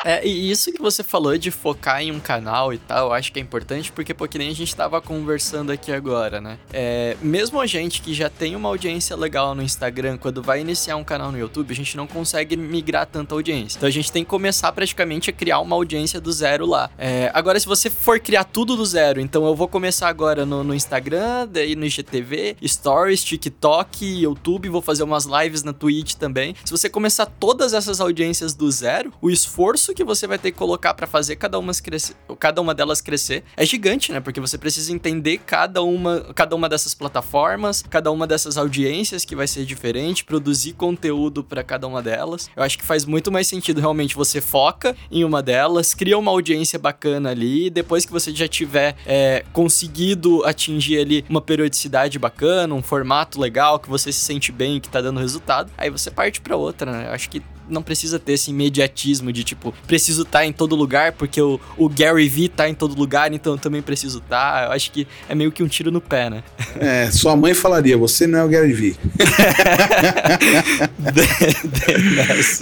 É, e isso que você falou de focar em um canal e tal, eu acho que é importante, porque, pô, que nem a gente tava conversando aqui agora, né? É, mesmo a gente que já tem uma audiência legal no Instagram, quando vai iniciar um canal no YouTube, a gente não consegue migrar tanta audiência. Então a gente tem que começar praticamente a criar uma audiência do zero lá. É, agora, se você for criar tudo do zero, então eu vou começar agora no, no Instagram, daí no IGTV, Stories, TikTok, YouTube, vou fazer umas lives na Twitch também. Se você começar todas essas audiências do zero, o esforço que você vai ter que colocar para fazer cada uma, crescer, cada uma delas crescer é gigante, né? Porque você precisa entender cada uma, cada uma dessas plataformas, cada uma dessas audiências que vai ser diferente, produzir conteúdo para cada uma delas. Eu acho que faz muito mais sentido realmente você foca em uma delas, cria uma audiência bacana ali, depois que você já tiver é, conseguido atingir ali uma periodicidade bacana, um formato legal, que você se sente bem, que tá dando resultado, aí você parte para outra, né? Eu acho que não precisa ter esse imediatismo de tipo, preciso estar tá em todo lugar porque o, o Gary Vee tá em todo lugar, então eu também preciso estar. Tá. Eu acho que é meio que um tiro no pé, né? É, sua mãe falaria, você não é o Gary Vee.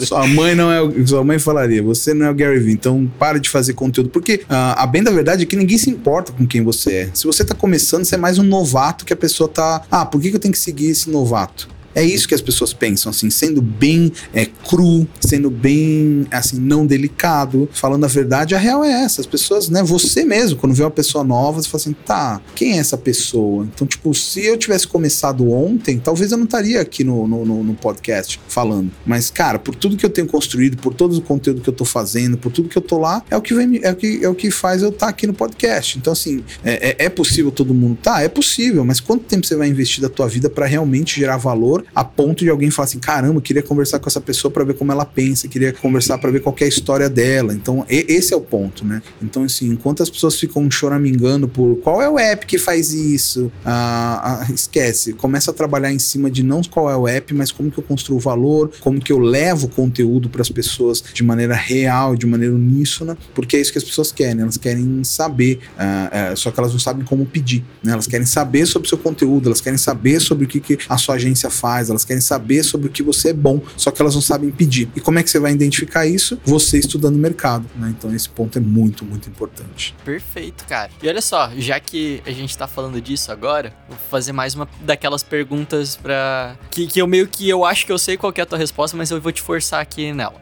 sua mãe não é o, sua mãe falaria, você não é o Gary Vee, então para de fazer conteúdo, porque uh, a bem da verdade é que ninguém se importa com quem você é. Se você tá começando, você é mais um novato que a pessoa tá, ah, por que, que eu tenho que seguir esse novato? É isso que as pessoas pensam, assim, sendo bem é, cru, sendo bem, assim, não delicado, falando a verdade, a real é essa. As pessoas, né, você mesmo, quando vê uma pessoa nova, você fala assim, tá, quem é essa pessoa? Então, tipo, se eu tivesse começado ontem, talvez eu não estaria aqui no, no, no podcast falando. Mas, cara, por tudo que eu tenho construído, por todo o conteúdo que eu tô fazendo, por tudo que eu tô lá, é o que, vem, é o que, é o que faz eu estar tá aqui no podcast. Então, assim, é, é, é possível todo mundo? Tá, é possível, mas quanto tempo você vai investir da tua vida para realmente gerar valor a ponto de alguém falar assim: caramba, queria conversar com essa pessoa para ver como ela pensa, queria conversar para ver qual é a história dela. Então, e, esse é o ponto, né? Então, assim, enquanto as pessoas ficam choramingando por qual é o app que faz isso, ah, ah, esquece, começa a trabalhar em cima de não qual é o app, mas como que eu construo valor, como que eu levo conteúdo para as pessoas de maneira real, de maneira uníssona, porque é isso que as pessoas querem, elas querem saber, ah, é, só que elas não sabem como pedir, né? Elas querem saber sobre o seu conteúdo, elas querem saber sobre o que, que a sua agência faz faz, elas querem saber sobre o que você é bom, só que elas não sabem pedir. E como é que você vai identificar isso? Você estudando o mercado, né? Então esse ponto é muito, muito importante. Perfeito, cara. E olha só, já que a gente tá falando disso agora, vou fazer mais uma daquelas perguntas para que, que eu meio que eu acho que eu sei qual é a tua resposta, mas eu vou te forçar aqui nela.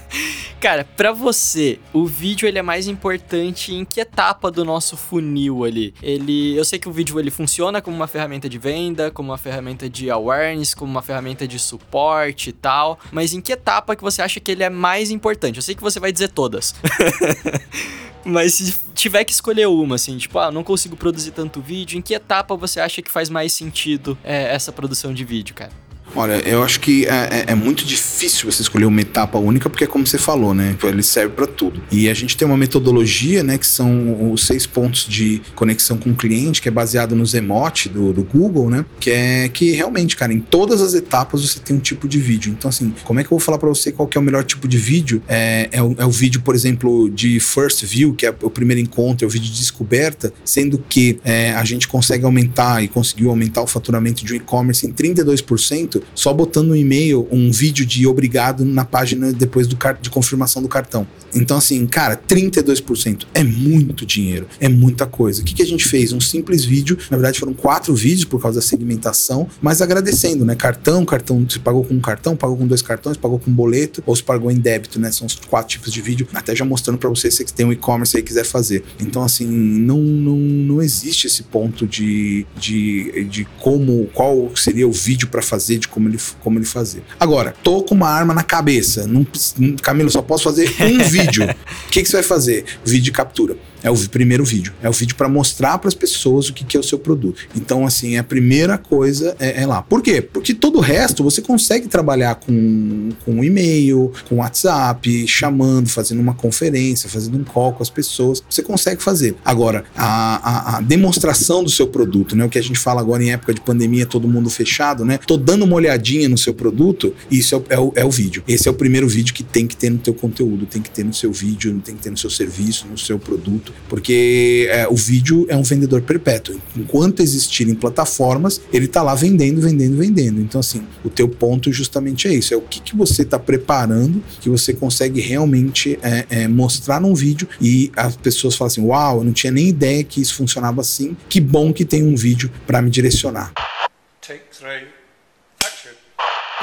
cara, para você, o vídeo ele é mais importante em que etapa do nosso funil ali? Ele, eu sei que o vídeo ele funciona como uma ferramenta de venda, como uma ferramenta de awareness designs, como uma ferramenta de suporte e tal, mas em que etapa que você acha que ele é mais importante? Eu sei que você vai dizer todas. Mas se tiver que escolher uma, assim, tipo, ah, não consigo produzir tanto vídeo, em que etapa você acha que faz mais sentido é, essa produção de vídeo, cara? Olha, eu acho que é, é, é, muito difícil você escolher uma etapa única, porque é como você falou, né? Ele serve para tudo. E a gente tem uma metodologia, né? Que são os seis pontos de conexão com o cliente, que é baseado no Zemote do, do Google, né? Que é que realmente, cara, em todas as etapas você tem um tipo de vídeo. Então, assim, como é que eu vou falar para você qual é o melhor tipo de vídeo? É, é, o, é o vídeo, por exemplo, de first view, que é o primeiro encontro, é o vídeo de descoberta, sendo que é, a gente consegue aumentar e conseguiu aumentar o faturamento de um e-commerce em 32% só botando um e-mail, um vídeo de obrigado na página depois do de confirmação do cartão. Então, assim, cara, 32% é muito dinheiro, é muita coisa. O que, que a gente fez? Um simples vídeo, na verdade foram quatro vídeos por causa da segmentação, mas agradecendo, né? Cartão, cartão, você pagou com um cartão, pagou com dois cartões, pagou com um boleto, ou se pagou em débito, né? São os quatro tipos de vídeo, até já mostrando para você se tem um e-commerce aí quiser fazer. Então, assim, não, não, não existe esse ponto de, de, de como, qual seria o vídeo para fazer, de como ele, como ele fazer. Agora, tô com uma arma na cabeça. Não, Camilo, só posso fazer um vídeo. O que, que você vai fazer? Vídeo de captura. É o primeiro vídeo. É o vídeo para mostrar para as pessoas o que, que, é o seu produto. Então, assim, a primeira coisa é, é, lá. Por quê? Porque todo o resto você consegue trabalhar com, com e-mail, com WhatsApp, chamando, fazendo uma conferência, fazendo um call com as pessoas. Você consegue fazer. Agora, a, a, a demonstração do seu produto, né? O que a gente fala agora em época de pandemia, todo mundo fechado, né? Tô dando uma olhadinha no seu produto, isso é é o, é o vídeo. Esse é o primeiro vídeo que tem que ter no teu conteúdo, tem que ter no seu vídeo, tem que ter no seu serviço, no seu produto porque é, o vídeo é um vendedor perpétuo. Enquanto existirem plataformas, ele está lá vendendo, vendendo, vendendo. Então, assim, o teu ponto justamente é isso: é o que, que você está preparando que você consegue realmente é, é, mostrar num vídeo e as pessoas falam assim: Uau, eu não tinha nem ideia que isso funcionava assim. Que bom que tem um vídeo para me direcionar. Take three.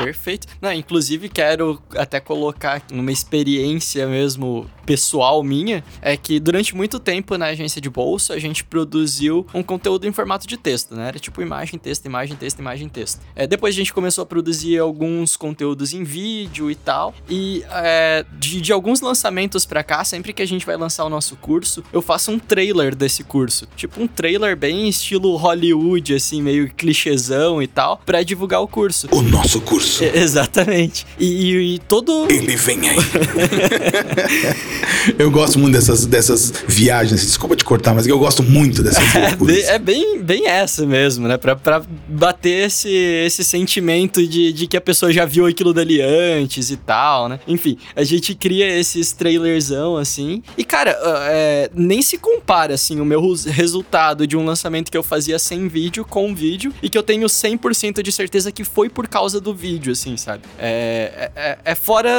Perfeito. Não, inclusive quero até colocar numa experiência mesmo pessoal minha, é que durante muito tempo na agência de bolsa a gente produziu um conteúdo em formato de texto, né? Era tipo imagem, texto, imagem, texto, imagem, texto. É, depois a gente começou a produzir alguns conteúdos em vídeo e tal. E é, de, de alguns lançamentos para cá, sempre que a gente vai lançar o nosso curso, eu faço um trailer desse curso. Tipo um trailer bem estilo Hollywood, assim, meio clichêzão e tal, para divulgar o curso. O nosso curso. É, exatamente. E, e, todo. Ele vem aí. eu gosto muito dessas, dessas viagens. Desculpa te cortar, mas eu gosto muito dessas é, é bem, bem essa mesmo, né? Pra, pra bater esse, esse sentimento de, de que a pessoa já viu aquilo dali antes e tal, né? Enfim, a gente cria esses trailerzão assim. E, cara, é, nem se compara, assim, o meu resultado de um lançamento que eu fazia sem vídeo com vídeo e que eu tenho 100% de certeza que foi por causa do vídeo vídeo, assim, sabe? É, é, é, fora,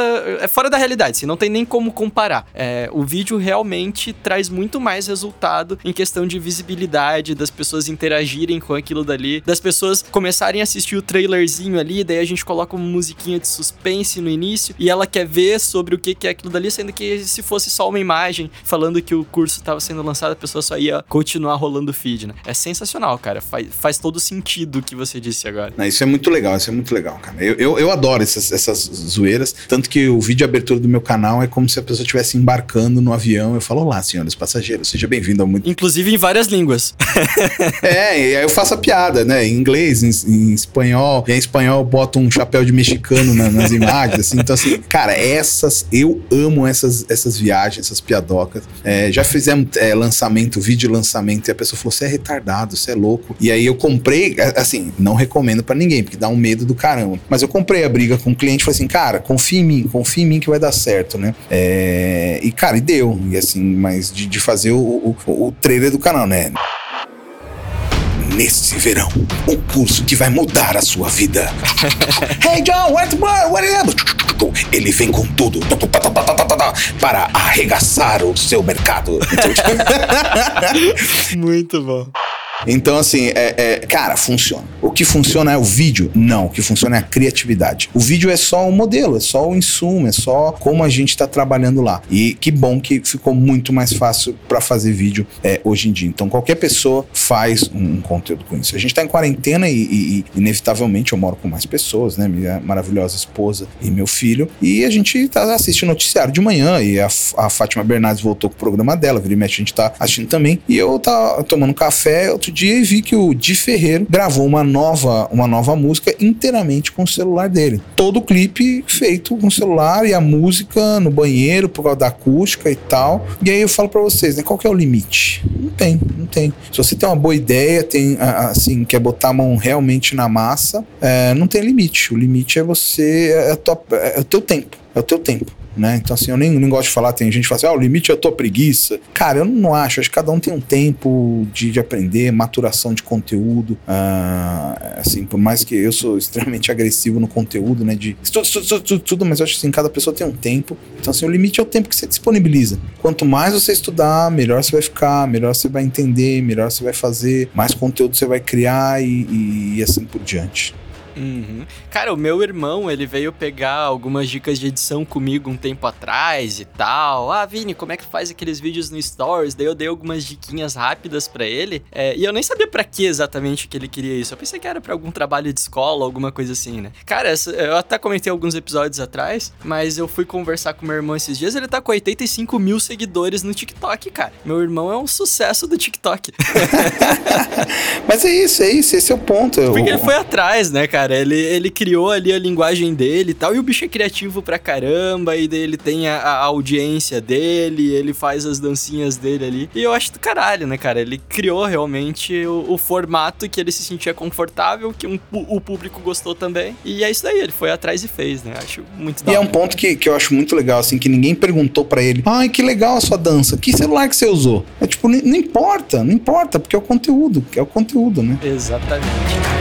é fora da realidade, assim, não tem nem como comparar. É, o vídeo realmente traz muito mais resultado em questão de visibilidade, das pessoas interagirem com aquilo dali, das pessoas começarem a assistir o trailerzinho ali, daí a gente coloca uma musiquinha de suspense no início e ela quer ver sobre o que é aquilo dali, sendo que se fosse só uma imagem falando que o curso estava sendo lançado, a pessoa só ia continuar rolando o feed, né? É sensacional, cara. Faz, faz todo sentido o que você disse agora. isso é muito legal, isso é muito legal, cara. Eu, eu, eu adoro essas, essas zoeiras. Tanto que o vídeo de abertura do meu canal é como se a pessoa estivesse embarcando no avião. Eu falo, olá, senhores passageiros, seja bem-vindo ao muito. Inclusive em várias línguas. é, e aí eu faço a piada, né? Em inglês, em, em espanhol. E em espanhol eu boto um chapéu de mexicano na, nas imagens, assim. Então, assim, cara, essas, eu amo essas, essas viagens, essas piadocas. É, já fizemos é, lançamento, vídeo lançamento, e a pessoa falou: você é retardado, você é louco. E aí eu comprei, assim, não recomendo para ninguém, porque dá um medo do caramba. Mas eu comprei a briga com o cliente e falei assim, cara, confia em mim, confia em mim que vai dar certo, né? É, e, cara, e deu. E assim, mas de, de fazer o, o, o trailer do canal, né? neste verão, um curso que vai mudar a sua vida. hey John, what's up? What is Ele vem com tudo para arregaçar o seu mercado. Muito bom. Então, assim, é, é, cara, funciona. O que funciona é o vídeo? Não. O que funciona é a criatividade. O vídeo é só um modelo, é só o insumo, é só como a gente está trabalhando lá. E que bom que ficou muito mais fácil para fazer vídeo é, hoje em dia. Então, qualquer pessoa faz um, um conteúdo com isso. A gente está em quarentena e, e, e, inevitavelmente, eu moro com mais pessoas, né? Minha maravilhosa esposa e meu filho. E a gente tá assistindo noticiário de manhã e a, a Fátima Bernardes voltou com o programa dela, vira e mexe, a gente tá assistindo também. E eu tava tomando café outro dia e vi que o Di Ferreiro gravou uma nova, uma nova música inteiramente com o celular dele. Todo o clipe feito com o celular e a música no banheiro por causa da acústica e tal. E aí eu falo para vocês, né? Qual que é o limite? Não tem, não tem. Se você tem uma boa ideia, tem assim, quer botar a mão realmente na massa, é, não tem limite. O limite é você, é, é, é o teu tempo. É o teu tempo né? Então, assim, eu nem, nem gosto de falar, tem gente que fala assim, ah, o limite é a tua preguiça. Cara, eu não acho, acho que cada um tem um tempo de, de aprender, maturação de conteúdo. Ah, assim, por mais que eu sou extremamente agressivo no conteúdo, né? De tudo, tudo, tudo, tudo, mas eu acho que assim, cada pessoa tem um tempo. Então, assim, o limite é o tempo que você disponibiliza. Quanto mais você estudar, melhor você vai ficar, melhor você vai entender, melhor você vai fazer, mais conteúdo você vai criar e, e assim por diante. Uhum. Cara, o meu irmão, ele veio pegar algumas dicas de edição comigo um tempo atrás e tal. Ah, Vini, como é que faz aqueles vídeos no Stories? Daí eu dei algumas diquinhas rápidas para ele. É, e eu nem sabia para que exatamente que ele queria isso. Eu pensei que era para algum trabalho de escola, alguma coisa assim, né? Cara, eu até comentei alguns episódios atrás, mas eu fui conversar com meu irmão esses dias. Ele tá com 85 mil seguidores no TikTok, cara. Meu irmão é um sucesso do TikTok. mas é isso, é isso. Esse é o ponto. Porque ele foi atrás, né, cara? Cara. Ele, ele criou ali a linguagem dele e tal. E o bicho é criativo pra caramba. E ele tem a, a audiência dele, ele faz as dancinhas dele ali. E eu acho do caralho, né, cara? Ele criou realmente o, o formato que ele se sentia confortável, que um, o público gostou também. E é isso daí, ele foi atrás e fez, né? Acho muito da E é um ponto que, que eu acho muito legal, assim, que ninguém perguntou para ele: ai, que legal a sua dança, que celular que você usou? É tipo, não importa, não importa, porque é o conteúdo, é o conteúdo, né? Exatamente.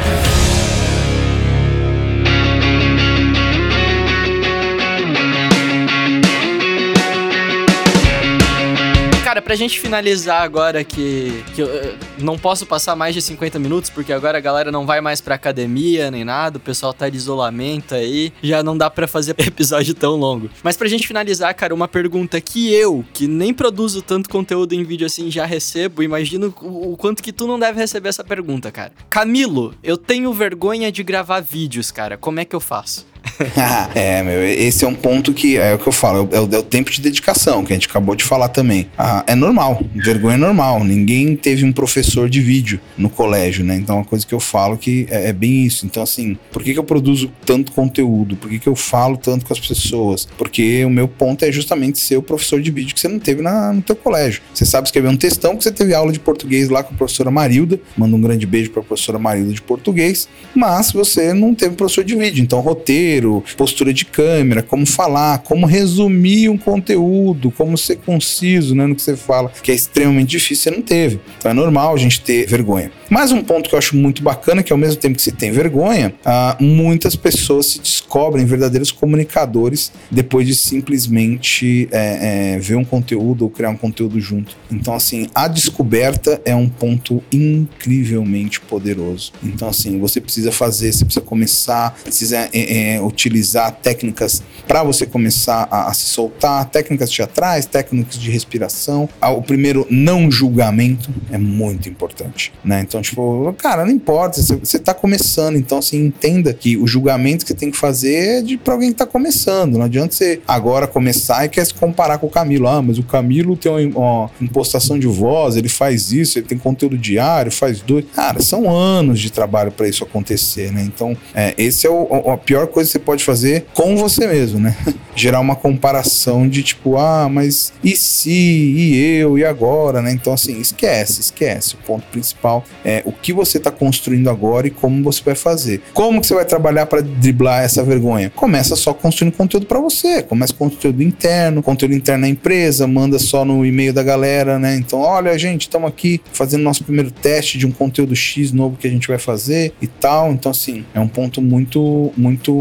Cara, pra gente finalizar agora que, que eu, eu não posso passar mais de 50 minutos, porque agora a galera não vai mais pra academia nem nada, o pessoal tá de isolamento aí, já não dá pra fazer episódio tão longo. Mas pra gente finalizar, cara, uma pergunta que eu, que nem produzo tanto conteúdo em vídeo assim, já recebo, imagino o, o quanto que tu não deve receber essa pergunta, cara. Camilo, eu tenho vergonha de gravar vídeos, cara, como é que eu faço? é, meu, esse é um ponto que é o que eu falo, é o, é o tempo de dedicação, que a gente acabou de falar também. Ah, é normal, vergonha é normal. Ninguém teve um professor de vídeo no colégio, né? Então, é uma coisa que eu falo que é, é bem isso. Então, assim, por que, que eu produzo tanto conteúdo? Por que, que eu falo tanto com as pessoas? Porque o meu ponto é justamente ser o professor de vídeo que você não teve na, no teu colégio. Você sabe escrever um textão que você teve aula de português lá com a professora Marilda. Manda um grande beijo para a professora Marilda de português. Mas você não teve professor de vídeo. Então, roteiro roteiro, postura de câmera, como falar, como resumir um conteúdo, como ser conciso né, no que você fala, que é extremamente difícil, você não teve. Então é normal a gente ter vergonha. Mais um ponto que eu acho muito bacana, que ao mesmo tempo que você tem vergonha, ah, muitas pessoas se descobrem verdadeiros comunicadores depois de simplesmente é, é, ver um conteúdo ou criar um conteúdo junto. Então, assim, a descoberta é um ponto incrivelmente poderoso. Então, assim, você precisa fazer, você precisa começar, precisa é, é utilizar técnicas para você começar a, a, se soltar, técnicas teatrais, técnicas de respiração. O primeiro não julgamento é muito importante, né? Então, tipo, cara, não importa, você, você tá começando, então assim, entenda que o julgamento que você tem que fazer é de para alguém que tá começando. Não adianta você agora começar e quer se comparar com o Camilo. Ah, mas o Camilo tem uma, uma impostação de voz, ele faz isso, ele tem conteúdo diário, faz dois. Cara, são anos de trabalho para isso acontecer, né? Então, é, esse é o, a pior coisa você pode fazer com você mesmo, né? Gerar uma comparação de tipo, ah, mas e se, e eu, e agora, né? Então, assim, esquece, esquece. O ponto principal é o que você está construindo agora e como você vai fazer. Como que você vai trabalhar para driblar essa vergonha? Começa só construindo conteúdo para você. Começa com conteúdo interno, conteúdo interno na empresa, manda só no e-mail da galera, né? Então, olha, gente, estamos aqui fazendo nosso primeiro teste de um conteúdo X novo que a gente vai fazer e tal. Então, assim, é um ponto muito, muito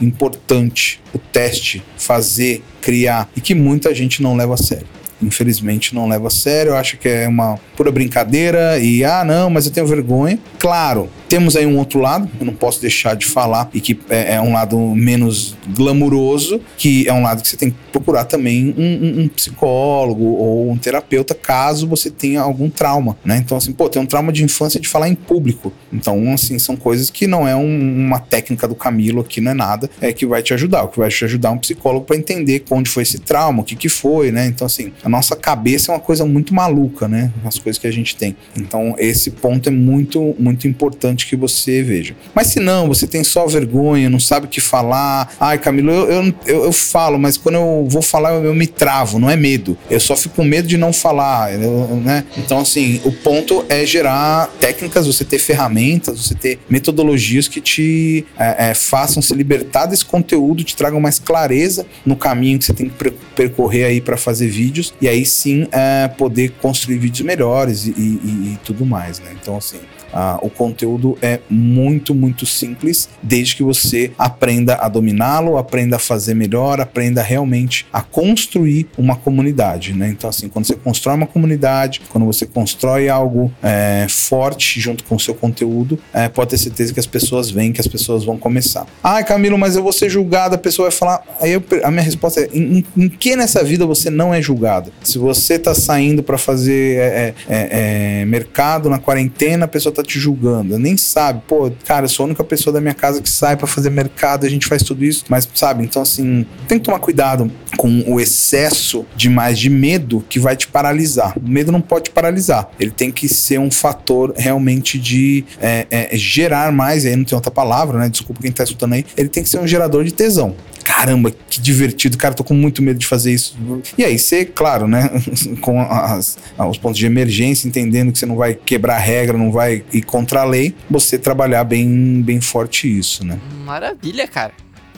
importante o teste, fazer, criar e que muita gente não leva a sério. infelizmente não leva a sério, acha que é uma pura brincadeira e ah, não, mas eu tenho vergonha. Claro, temos aí um outro lado, eu não posso deixar de falar, e que é, é um lado menos glamuroso, que é um lado que você tem que procurar também um, um, um, psicólogo ou um terapeuta, caso você tenha algum trauma, né? Então, assim, pô, tem um trauma de infância de falar em público. Então, assim, são coisas que não é um, uma técnica do Camilo aqui, não é nada, é que vai te ajudar. O que vai te ajudar é um psicólogo para entender onde foi esse trauma, o que que foi, né? Então, assim, a nossa cabeça é uma coisa muito maluca, né? As coisas que a gente tem. Então, esse ponto é muito, muito importante que você veja. Mas se não, você tem só vergonha, não sabe o que falar. Ai, Camilo, eu, eu, eu, eu falo, mas quando eu vou falar, eu, eu, me travo, não é medo. Eu só fico com medo de não falar, né? Então, assim, o ponto é gerar técnicas, você ter ferramentas, você ter metodologias que te é, é, façam se libertar desse conteúdo, te tragam mais clareza no caminho que você tem que percorrer aí para fazer vídeos e aí sim é, poder construir vídeos melhores e, e, e tudo mais, né? Então, assim, ah, o conteúdo é muito, muito simples, desde que você aprenda a dominá-lo, aprenda a fazer melhor, aprenda realmente a construir uma comunidade. Né? Então, assim, quando você constrói uma comunidade, quando você constrói algo é, forte junto com o seu conteúdo, é, pode ter certeza que as pessoas vêm, que as pessoas vão começar. Ai, Camilo, mas eu vou ser julgado, a pessoa vai falar. Aí eu, a minha resposta é: em, em, que nessa vida você não é julgado? Se você está saindo para fazer é, é, é, mercado na quarentena, a pessoa tá te julgando, nem sabe, pô, cara, eu sou a única pessoa da minha casa que sai para fazer mercado, a gente faz tudo isso, mas sabe, então assim, tem que tomar cuidado com o excesso demais de medo que vai te paralisar. O medo não pode te paralisar, ele tem que ser um fator realmente de é, é, gerar mais, aí não tem outra palavra, né? Desculpa quem tá escutando aí, ele tem que ser um gerador de tesão. Caramba, que divertido, cara, tô com muito medo de fazer isso. E aí, você, claro, né, com as, os pontos de emergência, entendendo que você não vai quebrar a regra, não vai ir contra a lei, você trabalhar bem, bem forte isso, né? Maravilha, cara.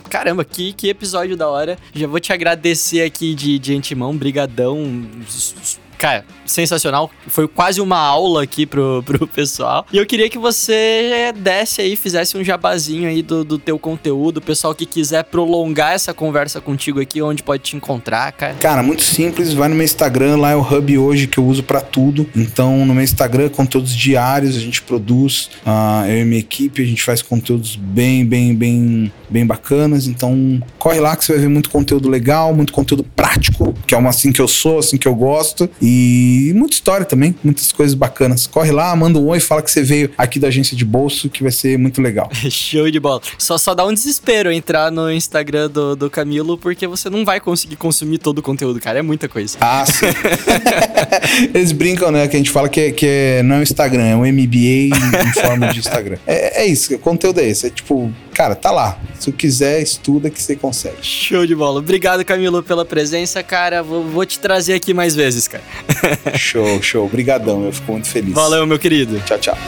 Caramba, que, que episódio da hora. Já vou te agradecer aqui de, de antemão, brigadão. Cara, sensacional. Foi quase uma aula aqui pro, pro pessoal. E eu queria que você desse aí, fizesse um jabazinho aí do, do teu conteúdo. O pessoal que quiser prolongar essa conversa contigo aqui, onde pode te encontrar, cara. Cara, muito simples. Vai no meu Instagram, lá é o hub hoje que eu uso para tudo. Então, no meu Instagram, conteúdos diários, a gente produz. Uh, eu e minha equipe, a gente faz conteúdos bem, bem, bem, bem bacanas. Então, corre lá que você vai ver muito conteúdo legal, muito conteúdo prático, que é uma assim que eu sou, assim que eu gosto. E e muita história também, muitas coisas bacanas. Corre lá, manda um oi, fala que você veio aqui da agência de bolso, que vai ser muito legal. Show de bola. Só, só dá um desespero entrar no Instagram do, do Camilo, porque você não vai conseguir consumir todo o conteúdo, cara. É muita coisa. Ah, sim. Eles brincam, né? Que a gente fala que, é, que é, não é o Instagram, é um MBA em forma de Instagram. É, é isso, o conteúdo é esse. É tipo, cara, tá lá. Se quiser, estuda que você consegue. Show de bola. Obrigado, Camilo, pela presença, cara. Vou, vou te trazer aqui mais vezes, cara. show, show. Obrigadão, eu fico muito feliz. Valeu, meu querido. Tchau, tchau.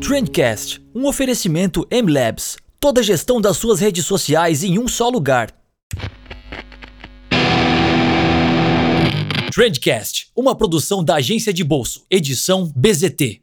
Trendcast, um oferecimento M-Labs. Toda a gestão das suas redes sociais em um só lugar. Trendcast, uma produção da agência de bolso, edição BZT.